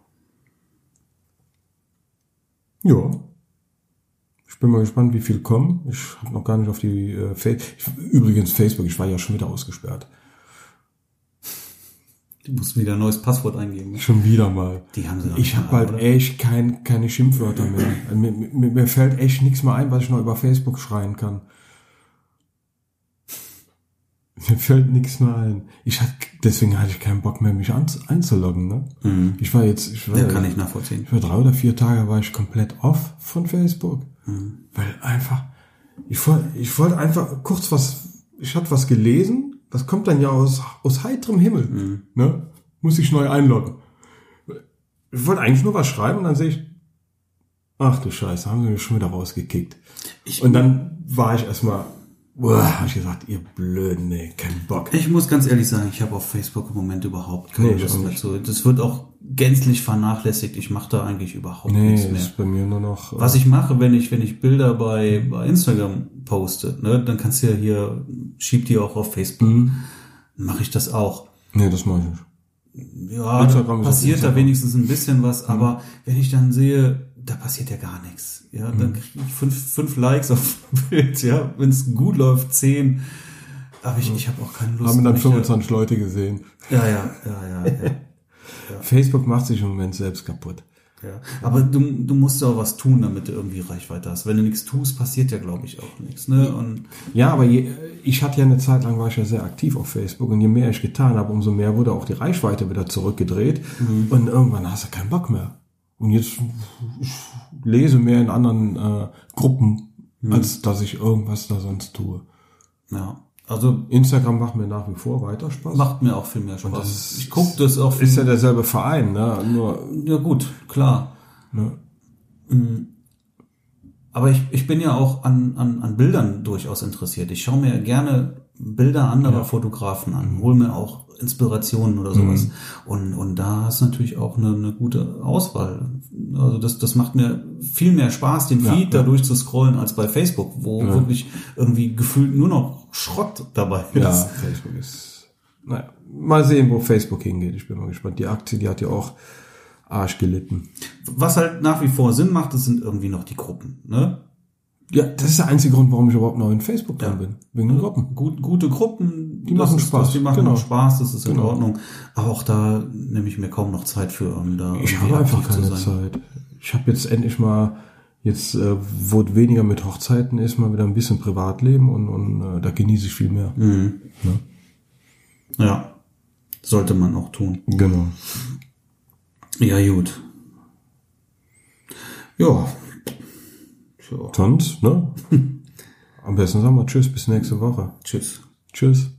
S1: Ja. Ich bin mal gespannt, wie viel kommen. Ich habe noch gar nicht auf die äh, Fa Übrigens Facebook, ich war ja schon wieder ausgesperrt.
S2: Du musst wieder ein neues Passwort eingeben.
S1: Schon wieder mal.
S2: Die haben sie noch
S1: Ich habe halt
S2: oder?
S1: echt kein, keine Schimpfwörter mehr. Also Mir, mir, mir fällt echt nichts mehr ein, was ich noch über Facebook schreien kann. Mir fällt nichts mehr ein. Ich hatte, deswegen hatte ich keinen Bock mehr, mich an, einzuloggen. Ne?
S2: Mhm.
S1: Ich war jetzt, ich war,
S2: Ja, kann ich nachvollziehen.
S1: ich war drei oder vier Tage war ich komplett off von Facebook,
S2: Mhm.
S1: weil einfach, ich wollte, ich wollte einfach kurz was, ich hatte was gelesen, das kommt dann ja aus aus heiterem Himmel,
S2: Mhm.
S1: ne? Muss ich neu einloggen. Ich wollte eigentlich nur was schreiben und dann sehe ich, ach du Scheiße, haben sie mich schon wieder rausgekickt.
S2: Ich-
S1: und dann war ich erstmal, boah, hab ich gesagt, ihr Blöden, nee, kein Bock.
S2: Ich muss ganz ehrlich sagen, ich habe auf Facebook im Moment überhaupt keine
S1: Nee,
S2: Lust
S1: auch
S2: mehr
S1: nicht.
S2: zu. Das wird auch gänzlich vernachlässigt. Ich mache da eigentlich überhaupt
S1: Nee,
S2: nichts mehr.
S1: ist bei mir nur noch. äh,
S2: Was ich mache, wenn ich, wenn ich Bilder bei, bei Instagram poste, ne, dann kannst du ja hier, schieb die auch auf Facebook.
S1: Mhm.
S2: Mache ich das auch.
S1: Nee, das mache ich nicht.
S2: Ja,
S1: Instagram
S2: passiert da wenigstens ein bisschen was, aber wenn ich dann sehe, da passiert ja gar nichts. Ja, dann kriege ich fünf, fünf Likes auf Bild, ja, wenn es gut läuft, zehn. Aber ich, ich habe auch keine Lust.
S1: Haben dann
S2: mich da-
S1: 25 Leute gesehen.
S2: Ja, ja, ja, ja, ja.
S1: Facebook macht sich im Moment selbst kaputt.
S2: ja. Aber du, du musst ja auch was tun, damit du irgendwie Reichweite hast. Wenn du nichts tust, passiert ja, glaube ich, auch nichts. Ne? Und
S1: Ja, aber je, ich hatte ja eine Zeit lang, war ich ja sehr aktiv auf Facebook und je mehr ich getan habe, umso mehr wurde auch die Reichweite wieder zurückgedreht und irgendwann hast du keinen Bock mehr. Und jetzt ich lese mehr in anderen äh, Gruppen, als dass ich irgendwas da sonst tue.
S2: ja, also
S1: Instagram macht mir nach wie vor weiter Spaß.
S2: macht mir auch viel mehr Spaß.
S1: das ist-
S2: ich gucke das auch
S1: ist ja derselbe Verein, ne? Nur
S2: Ja gut, klar.
S1: ne?
S2: Aber ich, ich bin ja auch an, an, an Bildern durchaus interessiert. Ich schaue mir gerne Bilder anderer Fotografen an, hole mir auch Inspirationen oder sowas. Und, und da ist natürlich auch eine, eine gute Auswahl. Also das, das macht mir viel mehr Spaß, den
S1: Ja,
S2: Feed
S1: ja.
S2: da durchzu scrollen als bei Facebook, wo wirklich irgendwie gefühlt nur noch Schrott dabei ist.
S1: Ja, Facebook ist. Naja, mal sehen, wo Facebook hingeht. Ich bin mal gespannt. Die Aktie, die hat ja auch Arsch gelitten.
S2: Was halt nach wie vor Sinn macht, das sind irgendwie noch die Gruppen. Ne?
S1: Ja, das ist der einzige Grund, warum ich überhaupt noch in Facebook dran
S2: Ja.
S1: bin. Wegen den Gruppen.
S2: Gut, gute Gruppen,
S1: Die machen
S2: ist,
S1: Spaß,
S2: Das, die machen
S1: genau.
S2: Spaß, das ist in
S1: Genau.
S2: Ordnung. Aber auch da nehme ich mir kaum noch Zeit für, um da
S1: Ich habe einfach keine Zeit. Ich habe jetzt endlich mal, jetzt äh, wo weniger mit Hochzeiten ist, mal wieder ein bisschen Privatleben und, und äh, da genieße ich viel mehr.
S2: Mhm.
S1: Ne?
S2: Ja, sollte man auch tun.
S1: Genau.
S2: Ja, gut. Ja. Ja.
S1: Sonst, ne? Am besten sagen wir Tschüss, bis nächste Woche.
S2: Tschüss.
S1: Tschüss.